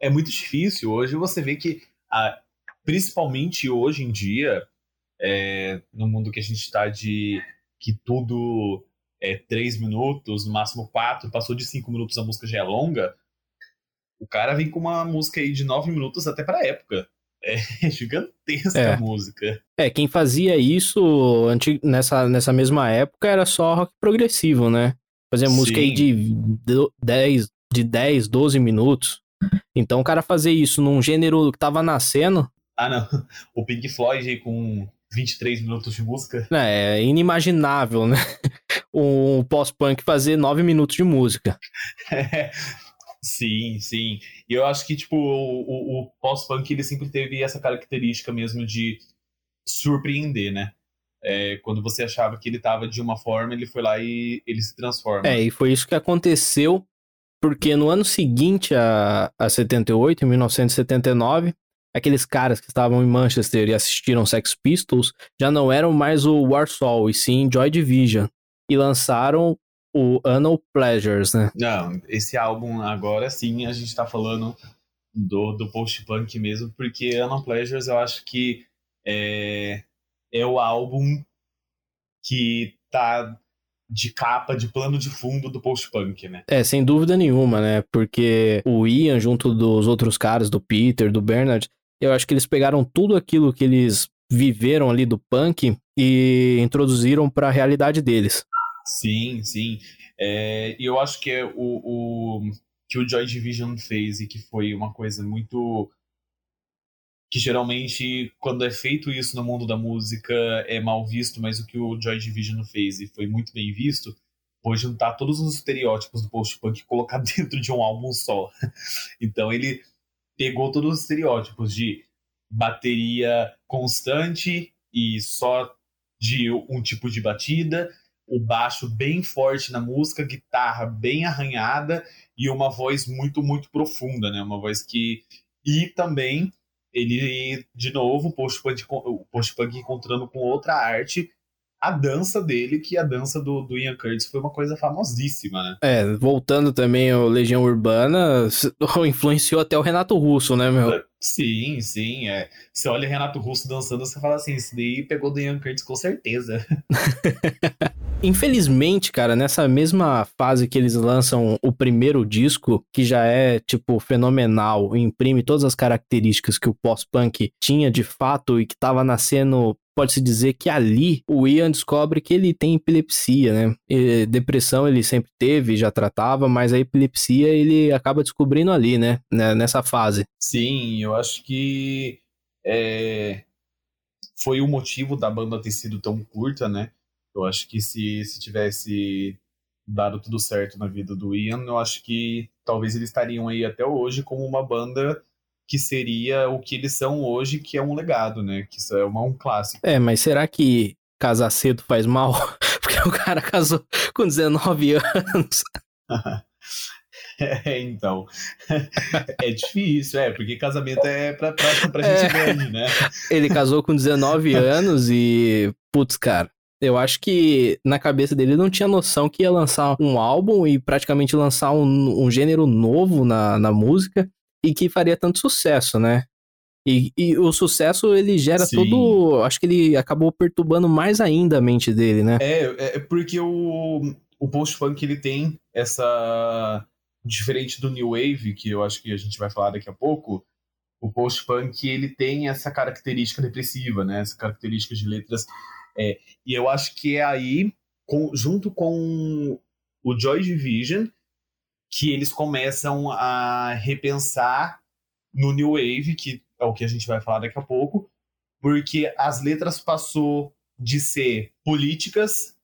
é muito difícil. Hoje você vê que, a, principalmente hoje em dia, é, no mundo que a gente tá de que tudo é três minutos, no máximo quatro, passou de cinco minutos a música já é longa, o cara vem com uma música aí de nove minutos até pra época. É gigantesca é. a música. É, quem fazia isso nessa, nessa mesma época era só rock progressivo, né? Fazia Sim. música aí de 10, de 10, 12 minutos. Então o cara fazer isso num gênero que tava nascendo. Ah, não. O Pink Floyd aí com 23 minutos de música. É, é inimaginável, né? Um pós-punk fazer 9 minutos de música. É, Sim, sim. E eu acho que, tipo, o, o, o pós-punk, ele sempre teve essa característica mesmo de surpreender, né? É, quando você achava que ele tava de uma forma, ele foi lá e ele se transforma. É, e foi isso que aconteceu, porque no ano seguinte a, a 78, em 1979, aqueles caras que estavam em Manchester e assistiram Sex Pistols já não eram mais o Warsaw, e sim Joy Division. E lançaram o Annual Pleasures, né? Não, esse álbum agora sim a gente tá falando do, do post-punk mesmo, porque Annual Pleasures eu acho que é, é o álbum que tá de capa, de plano de fundo do post-punk, né? É, sem dúvida nenhuma, né? Porque o Ian, junto dos outros caras, do Peter, do Bernard, eu acho que eles pegaram tudo aquilo que eles viveram ali do punk e introduziram para a realidade deles. Sim, sim. É, e eu acho que é o, o que o Joy Division fez e que foi uma coisa muito que geralmente quando é feito isso no mundo da música é mal visto, mas o que o Joy Division fez e foi muito bem visto foi juntar todos os estereótipos do post-punk e colocar dentro de um álbum só. Então ele pegou todos os estereótipos de bateria constante e só de um tipo de batida, o baixo bem forte na música, guitarra bem arranhada e uma voz muito, muito profunda, né? Uma voz que. E também ele, de novo, o post-punk post encontrando com outra arte a dança dele, que a dança do, do Ian Curtis foi uma coisa famosíssima, né? É, voltando também ao Legião Urbana, influenciou até o Renato Russo, né, meu? Sim, sim, é. Você olha Renato Russo dançando, você fala assim, esse daí pegou do Ian Curtis com certeza. Infelizmente, cara, nessa mesma fase que eles lançam o primeiro disco, que já é, tipo, fenomenal, imprime todas as características que o pós-punk tinha de fato e que tava nascendo pode-se dizer que ali o Ian descobre que ele tem epilepsia, né? E depressão ele sempre teve, já tratava, mas a epilepsia ele acaba descobrindo ali, né? Nessa fase. Sim, eu acho que é... foi o motivo da banda ter sido tão curta, né? Eu acho que se, se tivesse dado tudo certo na vida do Ian, eu acho que talvez eles estariam aí até hoje como uma banda que seria o que eles são hoje, que é um legado, né? Que isso é uma, um clássico. É, mas será que casar cedo faz mal? Porque o cara casou com 19 anos. É, então. É difícil, é, porque casamento é pra, pra, pra gente é. grande, né? Ele casou com 19 anos e, putz, cara, eu acho que na cabeça dele não tinha noção que ia lançar um álbum e praticamente lançar um, um gênero novo na, na música e que faria tanto sucesso, né? E, e o sucesso ele gera Sim. todo. Acho que ele acabou perturbando mais ainda a mente dele, né? É, é porque o, o post-punk ele tem essa diferente do New Wave, que eu acho que a gente vai falar daqui a pouco, o post-punk ele tem essa característica depressiva, né? Essa característica de letras. É, e eu acho que é aí, com, junto com o Joy Division, que eles começam a repensar no New Wave, que é o que a gente vai falar daqui a pouco, porque as letras passou de ser políticas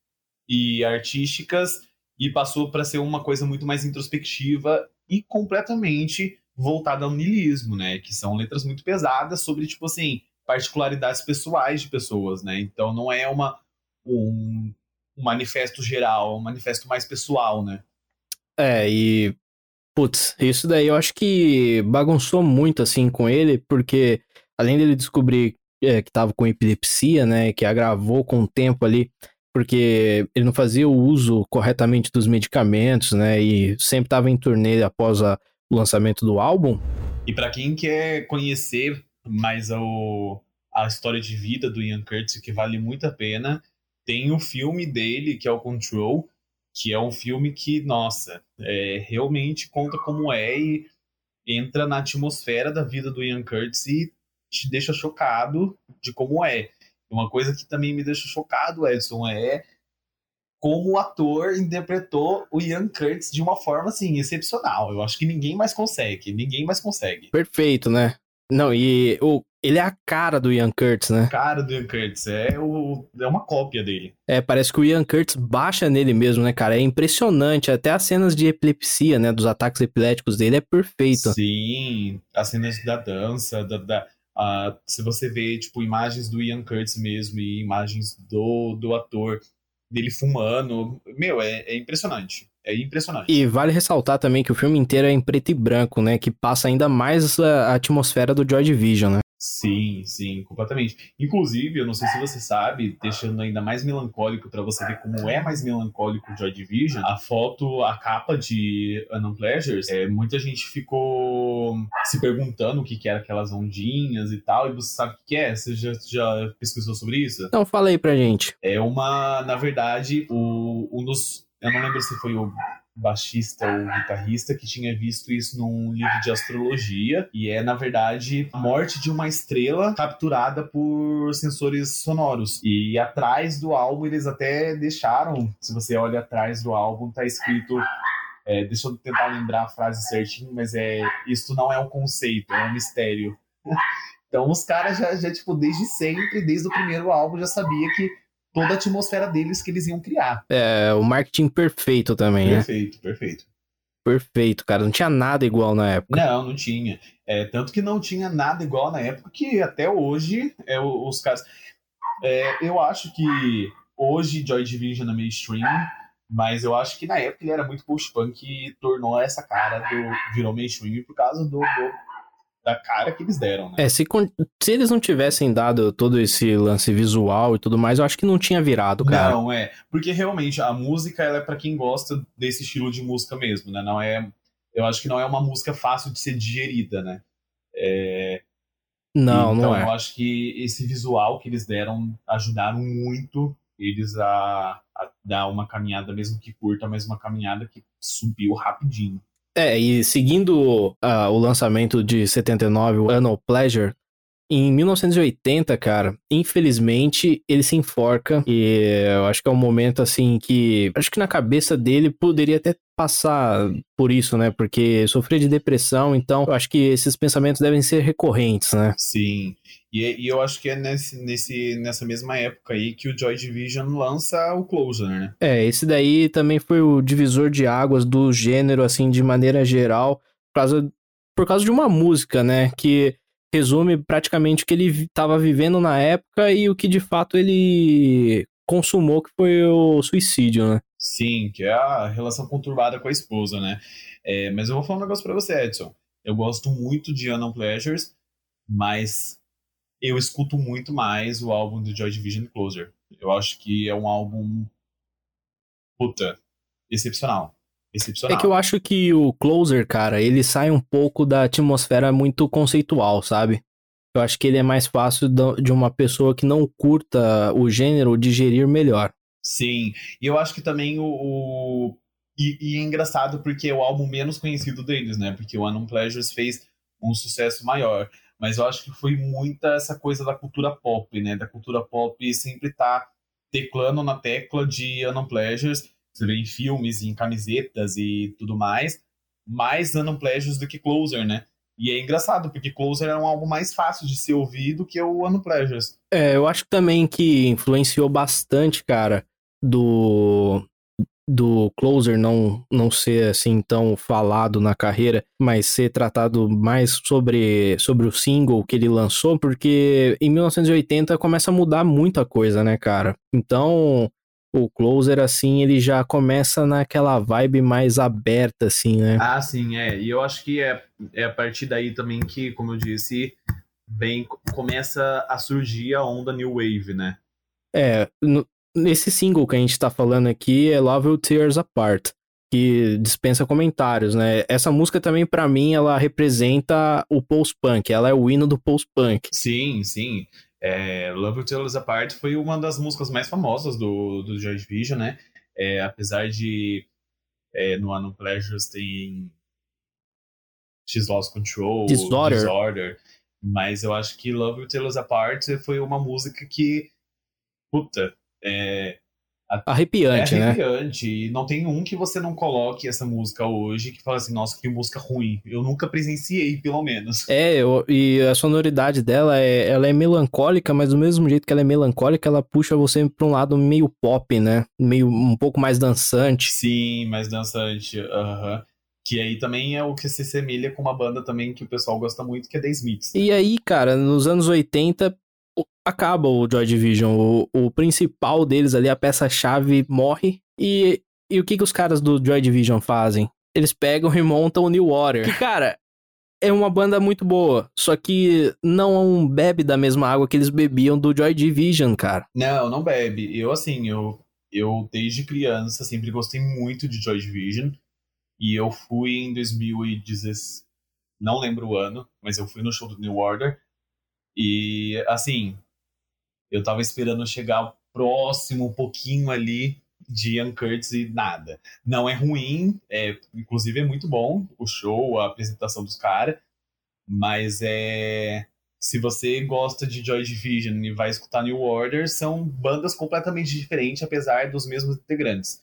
e artísticas e passou para ser uma coisa muito mais introspectiva e completamente voltada ao niilismo, né? Que são letras muito pesadas sobre, tipo assim, particularidades pessoais de pessoas, né? Então não é uma, um, um manifesto geral, é um manifesto mais pessoal, né? É, e putz, isso daí eu acho que bagunçou muito assim com ele, porque além dele descobrir é, que tava com epilepsia, né, que agravou com o tempo ali porque ele não fazia o uso corretamente dos medicamentos, né? E sempre estava em turnê após a, o lançamento do álbum. E para quem quer conhecer mais o, a história de vida do Ian Curtis, que vale muito a pena, tem o filme dele, que é o Control, que é um filme que, nossa, é, realmente conta como é e entra na atmosfera da vida do Ian Curtis e te deixa chocado de como é. Uma coisa que também me deixa chocado, Edson, é como o ator interpretou o Ian Curtis de uma forma assim excepcional. Eu acho que ninguém mais consegue, ninguém mais consegue. Perfeito, né? Não, e o, ele é a cara do Ian Curtis, né? Cara do Ian Curtis, é, o, é uma cópia dele. É, parece que o Ian Curtis baixa nele mesmo, né, cara? É impressionante. Até as cenas de epilepsia, né? Dos ataques epiléticos dele é perfeito. Sim, as cenas da dança, da, da Uh, se você vê, tipo, imagens do Ian Curtis mesmo e imagens do, do ator dele fumando, meu, é, é impressionante. É impressionante. E vale ressaltar também que o filme inteiro é em preto e branco, né? Que passa ainda mais a, atmosfera do Joy Division, né? Sim, sim, completamente. Inclusive, eu não sei se você sabe, deixando ainda mais melancólico para você ver como é mais melancólico o Joy Division, a foto, a capa de Unknown Pleasures, é, muita gente ficou se perguntando o que, que era aquelas ondinhas e tal, e você sabe o que é? Você já, já pesquisou sobre isso? Não, fala aí pra gente. É uma, na verdade, o, um dos. Eu não lembro se foi o baixista ou guitarrista que tinha visto isso num livro de astrologia e é na verdade a morte de uma estrela capturada por sensores sonoros. E atrás do álbum eles até deixaram se você olha atrás do álbum tá escrito é, deixa eu tentar lembrar a frase certinho mas é isso não é um conceito é um mistério. Então os caras já, já tipo desde sempre desde o primeiro álbum já sabia que toda a atmosfera deles que eles iam criar. É, o marketing perfeito também, perfeito, né? Perfeito, perfeito. Perfeito, cara. Não tinha nada igual na época. Não, não tinha. É, tanto que não tinha nada igual na época que até hoje é, os caras. É, eu acho que hoje Joy Division é mainstream, mas eu acho que na época ele era muito post-punk e tornou essa cara do. virou mainstream por causa do, do da cara que eles deram, né? É, se, se eles não tivessem dado todo esse lance visual e tudo mais, eu acho que não tinha virado, cara. Não, é. Porque realmente a música ela é para quem gosta desse estilo de música mesmo, né? Não é. Eu acho que não é uma música fácil de ser digerida, né? É... Não, então, não é. eu acho que esse visual que eles deram ajudaram muito eles a, a dar uma caminhada, mesmo que curta, mas uma caminhada que subiu rapidinho. É, e seguindo uh, o lançamento de 79, o Annual Pleasure, em 1980, cara, infelizmente ele se enforca. E eu acho que é um momento assim que acho que na cabeça dele poderia até passar por isso, né? Porque sofria de depressão, então eu acho que esses pensamentos devem ser recorrentes, né? Sim. E, e eu acho que é nesse, nesse, nessa mesma época aí que o Joy Division lança o Closure, né? É, esse daí também foi o divisor de águas do gênero, assim, de maneira geral, por causa por causa de uma música, né? Que resume praticamente o que ele estava vivendo na época e o que de fato ele consumou, que foi o suicídio, né? Sim, que é a relação conturbada com a esposa, né? É, mas eu vou falar um negócio pra você, Edson. Eu gosto muito de Unknown Pleasures, mas eu escuto muito mais o álbum do Joy Division Closer. Eu acho que é um álbum. Puta, excepcional. Excepcional. É que eu acho que o Closer, cara, ele sai um pouco da atmosfera muito conceitual, sabe? Eu acho que ele é mais fácil de uma pessoa que não curta o gênero digerir melhor. Sim, e eu acho que também o. o... E, e, é engraçado porque é o álbum menos conhecido deles, né? Porque o Unknown Pleasures fez um sucesso maior. Mas eu acho que foi muita essa coisa da cultura pop, né? Da cultura pop sempre tá teclando na tecla de Unknown Pleasures você vê em filmes, em camisetas e tudo mais, mais Unknown Pleasures do que Closer, né? E é engraçado, porque Closer é um álbum mais fácil de ser ouvido que o Unknown Pleasures. É, eu acho também que influenciou bastante, cara, do do Closer não, não ser assim tão falado na carreira, mas ser tratado mais sobre, sobre o single que ele lançou, porque em 1980 começa a mudar muita coisa, né, cara? Então, o Closer, assim, ele já começa naquela vibe mais aberta, assim, né? Ah, sim, é. E eu acho que é, é a partir daí também que, como eu disse, bem, começa a surgir a onda New Wave, né? É, no, nesse single que a gente tá falando aqui é Love Will Tears Apart, que dispensa comentários, né? Essa música também, para mim, ela representa o post-punk, ela é o hino do post-punk. Sim, sim. É, Love Will Tear Us Apart foi uma das músicas mais famosas do, do Joy Division, né? É, apesar de é, no Ano Pleasures tem She's Lost Control, Disorder. Disorder, mas eu acho que Love Will Tear Us Apart foi uma música que, puta, é, Arrepiante, é né? arrepiante. E não tem um que você não coloque essa música hoje que fala assim, nossa, que música ruim. Eu nunca presenciei, pelo menos. É, eu, e a sonoridade dela é, ela é melancólica, mas do mesmo jeito que ela é melancólica, ela puxa você pra um lado meio pop, né? Meio um pouco mais dançante. Sim, mais dançante. Aham. Uhum. Que aí também é o que se semelha com uma banda também que o pessoal gosta muito, que é The Smiths. E aí, cara, nos anos 80, acaba o Joy Division. O, o principal deles ali, a peça-chave, morre. E, e o que, que os caras do Joy Division fazem? Eles pegam e montam o New Water. Que, cara, é uma banda muito boa. Só que não bebe da mesma água que eles bebiam do Joy Division, cara. Não, não bebe. Eu, assim, eu, eu desde criança sempre gostei muito de Joy Division. E eu fui em 2016. Não lembro o ano, mas eu fui no show do New Order. E, assim, eu tava esperando chegar próximo, um pouquinho ali de Ian Curtis e nada. Não é ruim, é, inclusive é muito bom o show, a apresentação dos caras, mas é. Se você gosta de Joy Division e vai escutar New Order, são bandas completamente diferentes, apesar dos mesmos integrantes.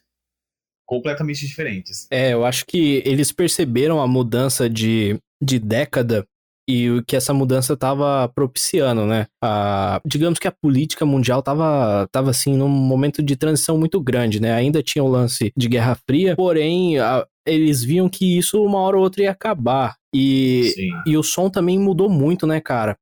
Completamente diferentes. É, eu acho que eles perceberam a mudança de, de década e o que essa mudança estava propiciando, né? A, digamos que a política mundial estava tava assim num momento de transição muito grande, né? Ainda tinha o lance de Guerra Fria, porém a, eles viam que isso uma hora ou outra ia acabar. E, e o som também mudou muito, né, cara?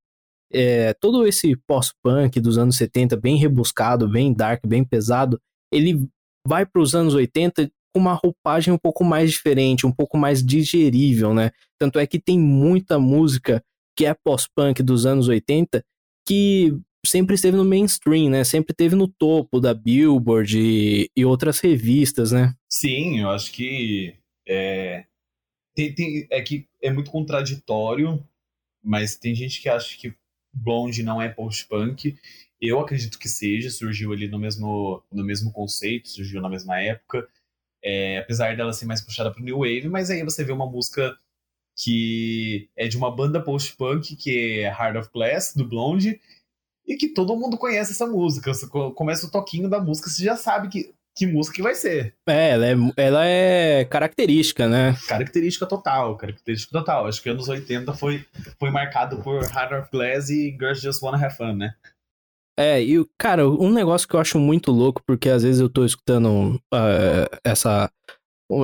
É, todo esse pós-punk dos anos 70, bem rebuscado, bem dark, bem pesado, ele vai para os anos 80 com uma roupagem um pouco mais diferente, um pouco mais digerível, né? Tanto é que tem muita música que é pós-punk dos anos 80 que sempre esteve no mainstream, né? Sempre esteve no topo da Billboard e, e outras revistas, né? Sim, eu acho que é, tem, tem, é que é muito contraditório, mas tem gente que acha que Blonde não é post-punk. Eu acredito que seja, surgiu ali no mesmo, no mesmo conceito, surgiu na mesma época é, apesar dela ser mais puxada pro New Wave, mas aí você vê uma música que é de uma banda post-punk, que é Heart of Glass, do Blonde, e que todo mundo conhece essa música. Você começa o toquinho da música, você já sabe que, que música que vai ser. É, ela é, ela é característica, né? Característica total, característica total. Acho que anos 80 foi, foi marcado por Heart of Glass e Girls Just Wanna Have Fun, né? É, e, cara, um negócio que eu acho muito louco, porque às vezes eu tô escutando uh, essa.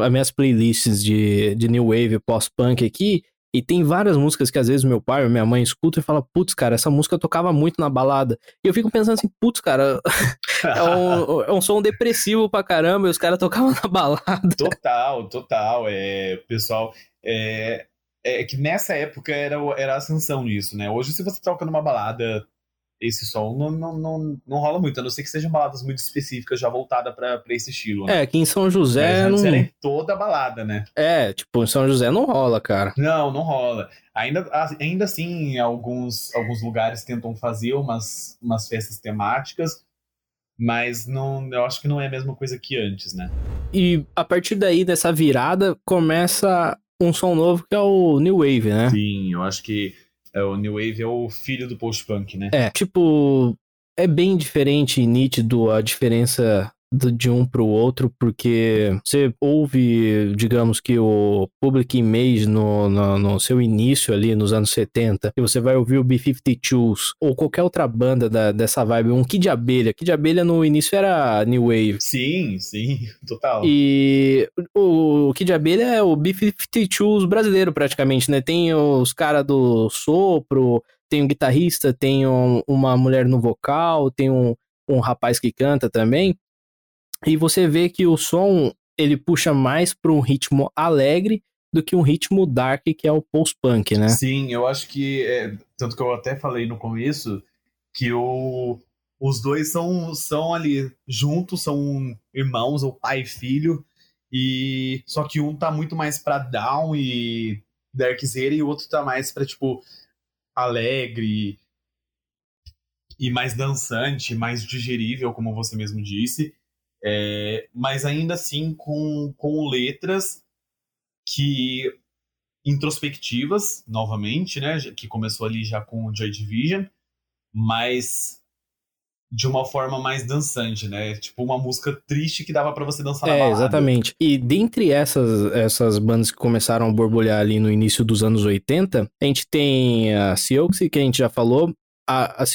As minhas playlists de, de New Wave pós-punk aqui, E tem várias músicas que às vezes meu pai ou minha mãe escutam e fala, putz, cara, essa música tocava muito na balada. E eu fico pensando assim, putz, cara, é, um, é um som depressivo pra caramba e os caras tocavam na balada. Total, total. É, pessoal, é, é que nessa época era, era a ascensão nisso, né? Hoje, se você toca numa balada esse som não, não, não, não rola muito, a não ser que sejam baladas muito específicas já voltadas para esse estilo. Né? É, aqui em São José. Mas não... em toda balada, né? É, tipo, em São José não rola, cara. Não, não rola. Ainda, ainda assim, alguns, alguns lugares tentam fazer umas, umas festas temáticas, mas não, eu acho que não é a mesma coisa que antes, né? E a partir daí, dessa virada, começa um som novo que é o New Wave, né? Sim, eu acho que é, o New Wave é o filho do post-punk, né? É, tipo, é bem diferente e nítido a diferença de um para o outro, porque você ouve, digamos que o Public Image no, no, no, seu início ali nos anos 70, e você vai ouvir o B-52s, ou qualquer outra banda da, dessa vibe, um Kid Abelha. Kid Abelha no início era New Wave. Sim, sim, total. E o, o Kid Abelha é o B-52s brasileiro praticamente, né? Tem os caras do sopro, tem um guitarrista, tem um, uma mulher no vocal, tem um, um rapaz que canta também. E você vê que o som ele puxa mais para um ritmo alegre do que um ritmo dark, que é o post-punk, né? Sim, eu acho que. É, tanto que eu até falei no começo que o, os dois são, são ali juntos, são irmãos, ou pai e filho. E só que um tá muito mais pra down e darkzeira e o outro tá mais pra, tipo, alegre e mais dançante, mais digerível, como você mesmo disse. É, mas ainda assim com, com letras que introspectivas, novamente, né? Que começou ali já com o Joy Division, mas de uma forma mais dançante, né? Tipo uma música triste que dava para você dançar na É, exatamente. E dentre essas, essas bandas que começaram a borbulhar ali no início dos anos 80, a gente tem a Siouxsie, que a gente já falou, a, a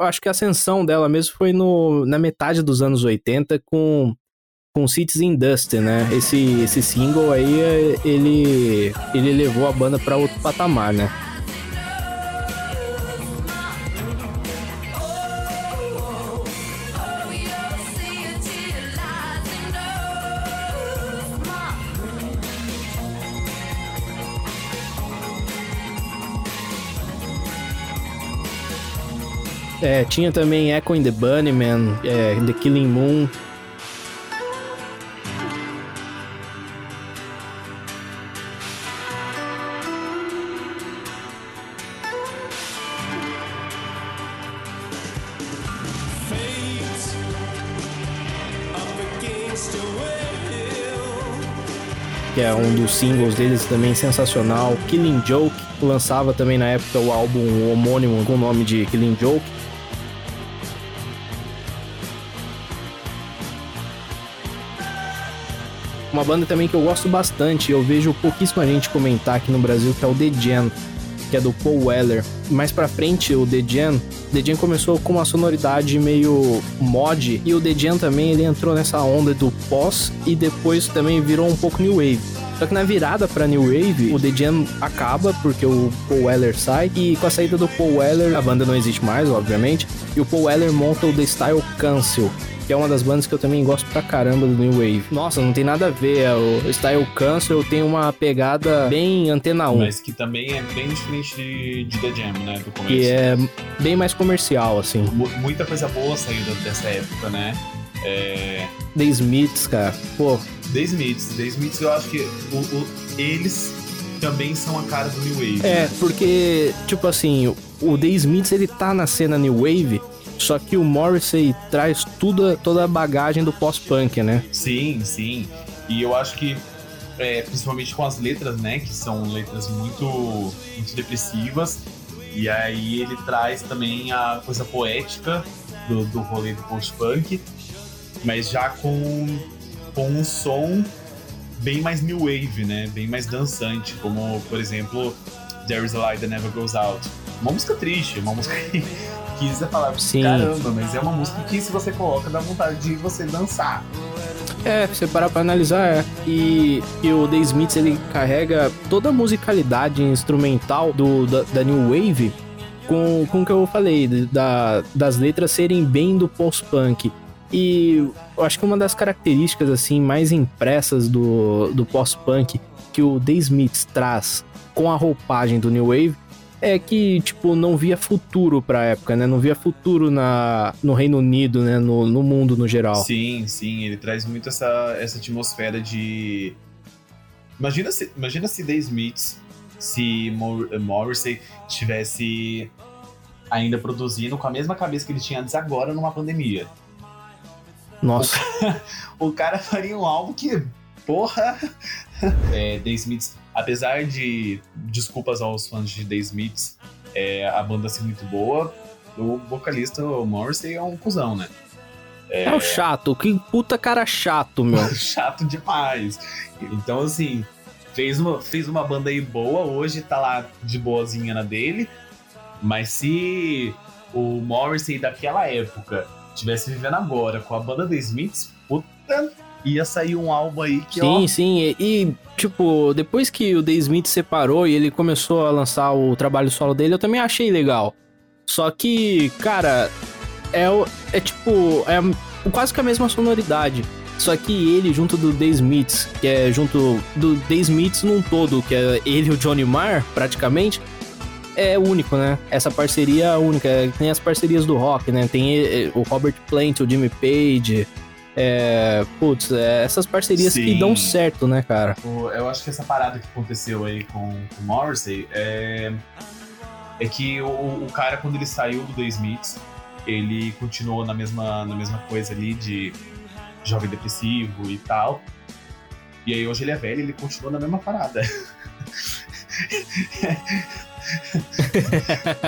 acho que a ascensão dela mesmo foi no, na metade dos anos 80 com com Citizen Dust, né? Esse, esse single aí, ele, ele levou a banda para outro patamar, né? É, tinha também Echo in the Bunnyman, é, The Killing Moon. que é um dos singles deles também sensacional. Killing Joke lançava também na época o álbum homônimo com o nome de Killing Joke. Uma banda também que eu gosto bastante, eu vejo pouquíssima gente comentar aqui no Brasil, que é o The Jam, que é do Paul Weller. Mais pra frente, o The Jam, The Jam começou com uma sonoridade meio mod, e o The Jam também ele entrou nessa onda do pós e depois também virou um pouco new wave. Só que na virada pra New Wave, o The Jam acaba porque o Paul Weller sai e com a saída do Paul Weller, a banda não existe mais, obviamente, e o Paul Weller monta o The Style Council, que é uma das bandas que eu também gosto pra caramba do New Wave. Nossa, não tem nada a ver. É o Style Cancel tem uma pegada bem antena 1. Mas que também é bem diferente de, de The Jam, né? Do começo. Que é bem mais comercial, assim. M muita coisa boa saiu dessa época, né? É... The Smiths, cara. Pô. The Smiths. The Smiths eu acho que o, o, eles também são a cara do New Wave. É, né? porque, tipo assim, o The Smiths ele tá na cena New Wave só que o Morrissey traz tudo, toda a bagagem do pós-punk, né? Sim, sim. E eu acho que, é, principalmente com as letras, né? Que são letras muito, muito depressivas. E aí ele traz também a coisa poética do, do rolê do post-punk, mas já com, com um som bem mais new wave, né? Bem mais dançante, como, por exemplo, There Is a Light That Never Goes Out. Uma música triste, uma música quis falar, Sim. caramba, mas é uma música que se você coloca dá vontade de você dançar. É, você parar pra analisar, é. E, e o The Smiths, ele carrega toda a musicalidade instrumental do, da, da New Wave com, com o que eu falei, da, das letras serem bem do post-punk. E eu acho que uma das características assim mais impressas do, do post-punk que o The Smiths traz com a roupagem do New Wave é que, tipo, não via futuro pra época, né? Não via futuro na, no Reino Unido, né? No, no mundo no geral. Sim, sim. Ele traz muito essa, essa atmosfera de... Imagina se, imagina se The Smiths, se Morrissey tivesse ainda produzindo com a mesma cabeça que ele tinha antes agora numa pandemia. Nossa. O, o cara faria um álbum que, porra... É, The Smiths, apesar de desculpas aos fãs de The Smiths, é, a banda ser muito boa, o vocalista o Morrissey é um cuzão, né? É, é o chato, que puta cara chato, meu. chato demais. Então, assim, fez uma, fez uma banda aí boa, hoje tá lá de boazinha na dele, mas se o Morrissey daquela época tivesse vivendo agora com a banda The Smiths, puta, ia sair um álbum aí que Sim, ó... sim, e, e, tipo, depois que o The Smith separou e ele começou a lançar o trabalho solo dele, eu também achei legal. Só que, cara, é, é tipo, é quase que a mesma sonoridade. Só que ele junto do The Smiths, que é junto do The Smiths num todo, que é ele e o Johnny Marr, praticamente, é único, né? Essa parceria é única. Tem as parcerias do rock, né? Tem eh, o Robert Plant, o Jimmy Page. É, putz, é, essas parcerias Sim. que dão certo, né, cara? Eu acho que essa parada que aconteceu aí com, o Morrissey é, é que o, o, cara, quando ele saiu do The Smiths, ele continuou na mesma, na mesma coisa ali de jovem depressivo e tal. E aí hoje ele é velho e ele continua na mesma parada.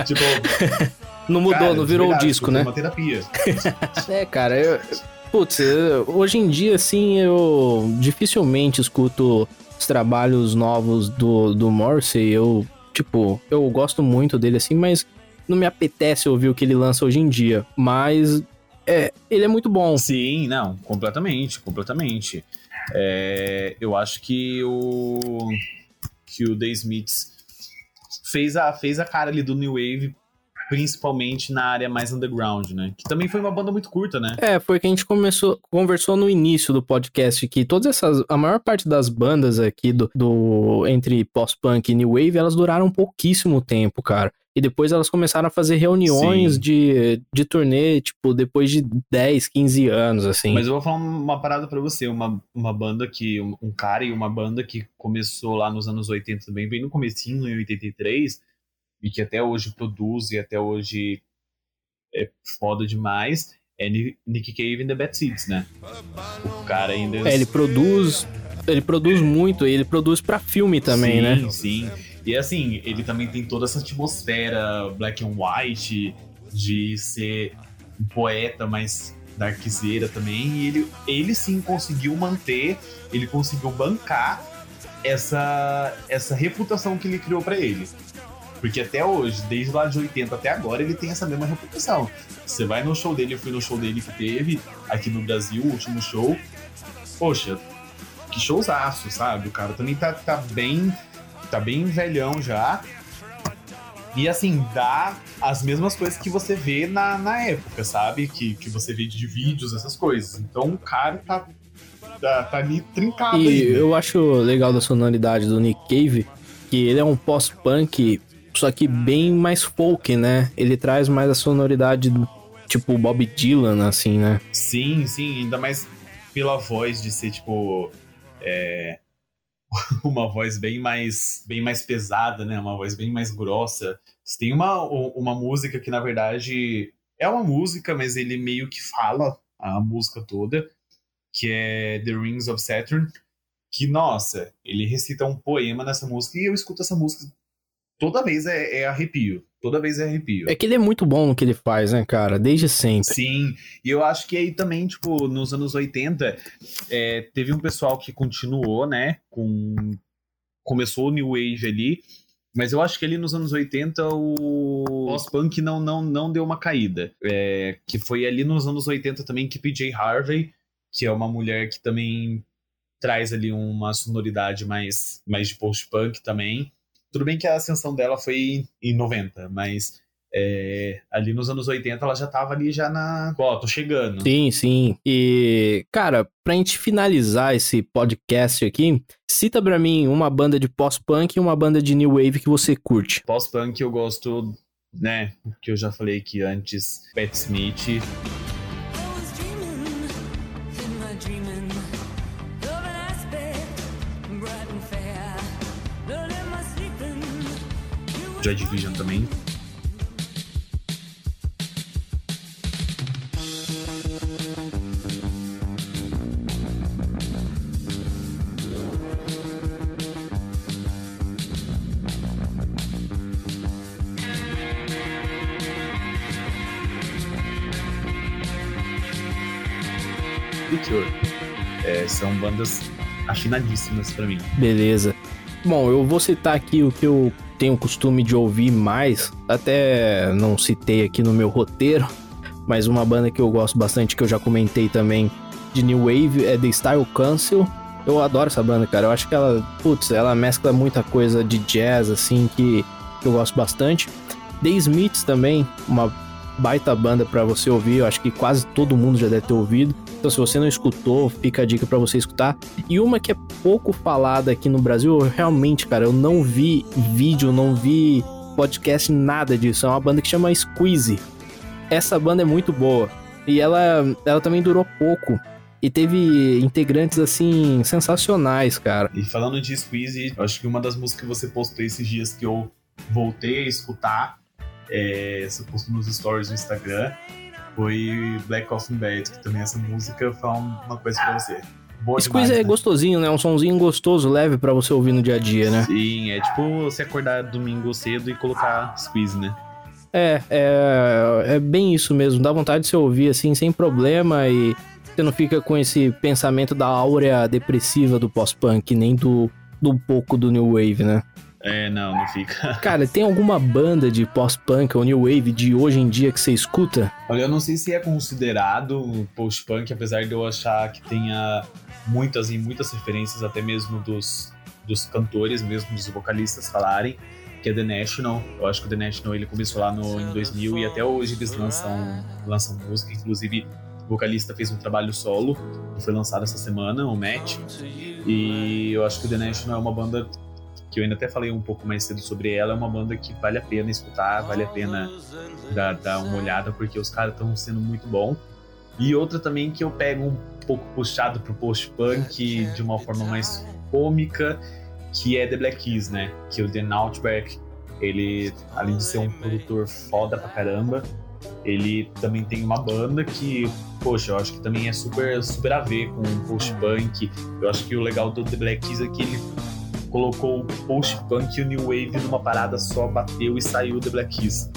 tipo. Não mudou, cara, não virou o disco, né? Uma terapia. é, cara, eu. Putz, hoje em dia, assim, eu dificilmente escuto os trabalhos novos do, do Morrissey. Eu, tipo, eu gosto muito dele, assim, mas não me apetece ouvir o que ele lança hoje em dia. Mas é, ele é muito bom. Sim, não, completamente, completamente. É, eu acho que o que o The Smiths fez a, fez a cara ali do New Wave, principalmente na área mais underground, né? Que também foi uma banda muito curta, né? É, foi que a gente começou, conversou no início do podcast que todas essas, a maior parte das bandas aqui do, do entre pós-punk e New Wave, elas duraram pouquíssimo tempo, cara. E depois elas começaram a fazer reuniões de, de turnê, tipo, depois de 10, 15 anos, assim. Mas eu vou falar uma parada para você, uma, uma banda que, um, um, cara e uma banda que começou lá nos anos 80 também, bem no comecinho, em 83, e que até hoje produz e até hoje é foda demais, é Nick Cave and the Bad Seeds, né? O cara ainda... É, ele produz... Ele produz muito, e ele produz para filme também, sim, né? Sim, sim. E assim, ele também tem toda essa atmosfera black and white, de ser um poeta mais darkzeira também. E ele, ele sim conseguiu manter, ele conseguiu bancar essa, essa reputação que ele criou para ele. Porque até hoje, desde lá de 80 até agora, ele tem essa mesma reputação. Você vai no show dele, eu fui no show dele que teve aqui no Brasil, o último show. Poxa, que showzaço, sabe? O cara também tá, tá bem tá bem velhão já. E assim, dá as mesmas coisas que você vê na, na época, sabe? Que, que você vê de vídeos, essas coisas. Então o cara tá, tá, tá ali trincado. E né? eu acho legal da sonoridade do Nick Cave que ele é um pós-punk, só que bem mais folk, né? Ele traz mais a sonoridade do tipo Bob Dylan, assim, né? Sim, sim, ainda mais pela voz de ser tipo. É, uma voz bem mais, bem mais pesada, né? Uma voz bem mais grossa. Tem uma, uma música que, na verdade, é uma música, mas ele meio que fala a música toda, que é The Rings of Saturn, que, nossa, ele recita um poema nessa música e eu escuto essa música toda vez é, é, arrepio. Toda vez é arrepio. É que ele é muito bom no que ele faz, né, cara? Desde sempre. Sim, e eu acho que aí também, tipo, nos anos 80, é, teve um pessoal que continuou, né, com... Começou o New Wave ali, mas eu acho que ali nos anos 80 o pós-punk não, não, não deu uma caída. É, que foi ali nos anos 80 também que PJ Harvey que é uma mulher que também traz ali uma sonoridade mais, mais de post-punk também. Tudo bem que a ascensão dela foi em 90, mas é, ali nos anos 80 ela já tava ali já na. Ó, tô chegando. Sim, sim. E, cara, pra gente finalizar esse podcast aqui, cita pra mim uma banda de pós-punk e uma banda de new wave que você curte. Pós-punk eu gosto, né? Que eu já falei aqui antes, Pat Smith. Joy Division também. É, são bandas afinadíssimas para mim. Beleza. Bom, eu vou citar aqui o que eu tenho costume de ouvir mais, até não citei aqui no meu roteiro, mas uma banda que eu gosto bastante, que eu já comentei também, de New Wave, é The Style Council. Eu adoro essa banda, cara. Eu acho que ela, putz, ela mescla muita coisa de jazz, assim, que, que eu gosto bastante. The Smiths também, uma baita banda para você ouvir, eu acho que quase todo mundo já deve ter ouvido. Então, se você não escutou, fica a dica para você escutar. E uma que é pouco falada aqui no Brasil, realmente, cara, eu não vi vídeo, não vi podcast, nada disso. É uma banda que chama Squeeze. Essa banda é muito boa. E ela, ela também durou pouco. E teve integrantes, assim, sensacionais, cara. E falando de Squeeze, acho que uma das músicas que você postou esses dias que eu voltei a escutar, é, você postou nos stories do Instagram, foi Black Coffin Bad, que também essa música foi uma coisa pra você. Boa Squeeze demais, é né? gostosinho, né? Um sonzinho gostoso, leve para você ouvir no dia a dia, né? Sim, é tipo você acordar domingo cedo e colocar Squeeze, né? É, é, é bem isso mesmo. Dá vontade de você ouvir assim, sem problema e você não fica com esse pensamento da áurea depressiva do pós-punk, nem do, do pouco do new wave, né? É, não, não fica. Cara, tem alguma banda de post-punk ou new wave de hoje em dia que você escuta? Olha, eu não sei se é considerado post-punk, apesar de eu achar que tenha muitas e muitas referências, até mesmo dos, dos cantores, mesmo dos vocalistas falarem, que é The National. Eu acho que o The National ele começou lá no, em 2000 e até hoje eles lançam, lançam música, inclusive o vocalista fez um trabalho solo, que foi lançado essa semana, o Matt. E eu acho que o The National é uma banda que eu ainda até falei um pouco mais cedo sobre ela, é uma banda que vale a pena escutar, vale a pena dar, dar uma olhada, porque os caras estão sendo muito bom. E outra também que eu pego um pouco puxado pro post-punk de uma forma mais cômica, que é The Black Keys, né? Que o Dan Outback, ele, além de ser um produtor foda pra caramba, ele também tem uma banda que, poxa, eu acho que também é super, super a ver com post-punk. Eu acho que o legal do The Black Keys é que ele colocou o post-punk e o new wave numa parada só, bateu e saiu The Black Keys.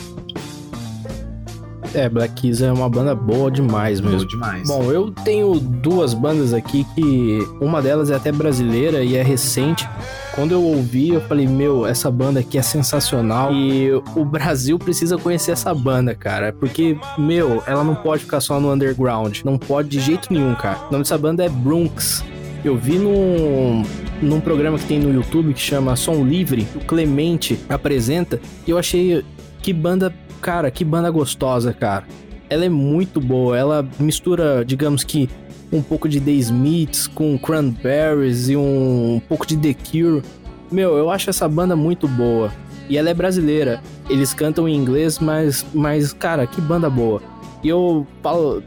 É, Black Keys é uma banda boa demais mesmo. Boa demais. Bom, eu tenho duas bandas aqui que uma delas é até brasileira e é recente. Quando eu ouvi, eu falei, meu, essa banda aqui é sensacional e o Brasil precisa conhecer essa banda, cara, porque, meu, ela não pode ficar só no underground, não pode de jeito nenhum, cara. O nome dessa banda é Brunks. Eu vi num, num programa que tem no YouTube que chama Som Livre, o Clemente apresenta, e eu achei que banda, cara, que banda gostosa, cara. Ela é muito boa, ela mistura, digamos que, um pouco de The Smiths com Cranberries e um, um pouco de The Cure. Meu, eu acho essa banda muito boa. E ela é brasileira. Eles cantam em inglês, mas, mas cara, que banda boa. E eu falo,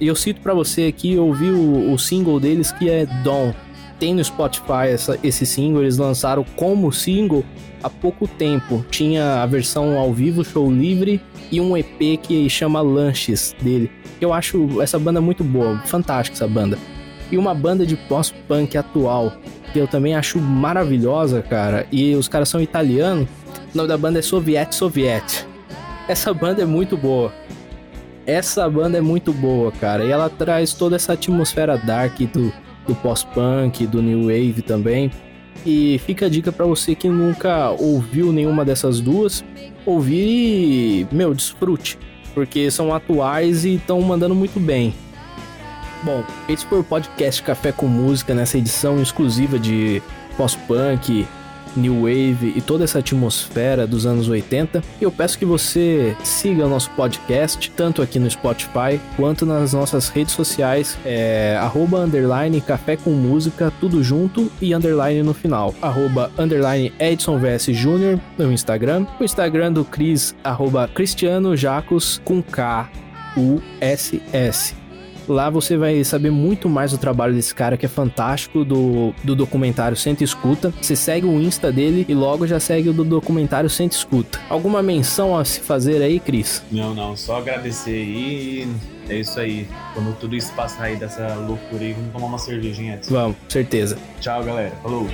eu cito para você aqui, eu ouvi o, o, single deles que é Dawn. Tem no Spotify essa, esse single, eles lançaram como single há pouco tempo. Tinha a versão ao vivo, show livre, e um EP que chama Lanches dele. Eu acho essa banda muito boa, fantástica essa banda. E uma banda de pós-punk atual, que eu também acho maravilhosa, cara. E os caras são italianos. O nome da banda é Soviet Soviet. Essa banda é muito boa. Essa banda é muito boa, cara. E ela traz toda essa atmosfera dark do, do pós-punk, do new wave também. E fica a dica para você que nunca ouviu nenhuma dessas duas, ouvir e, meu, desfrute, porque são atuais e estão mandando muito bem. Bom, esse foi o podcast Café com Música nessa edição exclusiva de pós-punk, new wave e toda essa atmosfera dos anos 80. E eu peço que você siga o nosso podcast, tanto aqui no Spotify quanto nas nossas redes sociais, é, arroba underline café com música, tudo junto e underline no final. Arroba underline Edson VS no Instagram. O Instagram do Cris, arroba Cristiano Jacos com K U S S. Lá você vai saber muito mais do trabalho desse cara que é fantástico, do, do documentário Senta Escuta. Você segue o Insta dele e logo já segue o do documentário Senta Escuta. Alguma menção a se fazer aí, Cris? Não, não, só agradecer aí. É isso aí. Quando tudo isso passar aí dessa loucura aí, vamos tomar uma cervejinha antes. Vamos, certeza. Tchau, galera. Falou.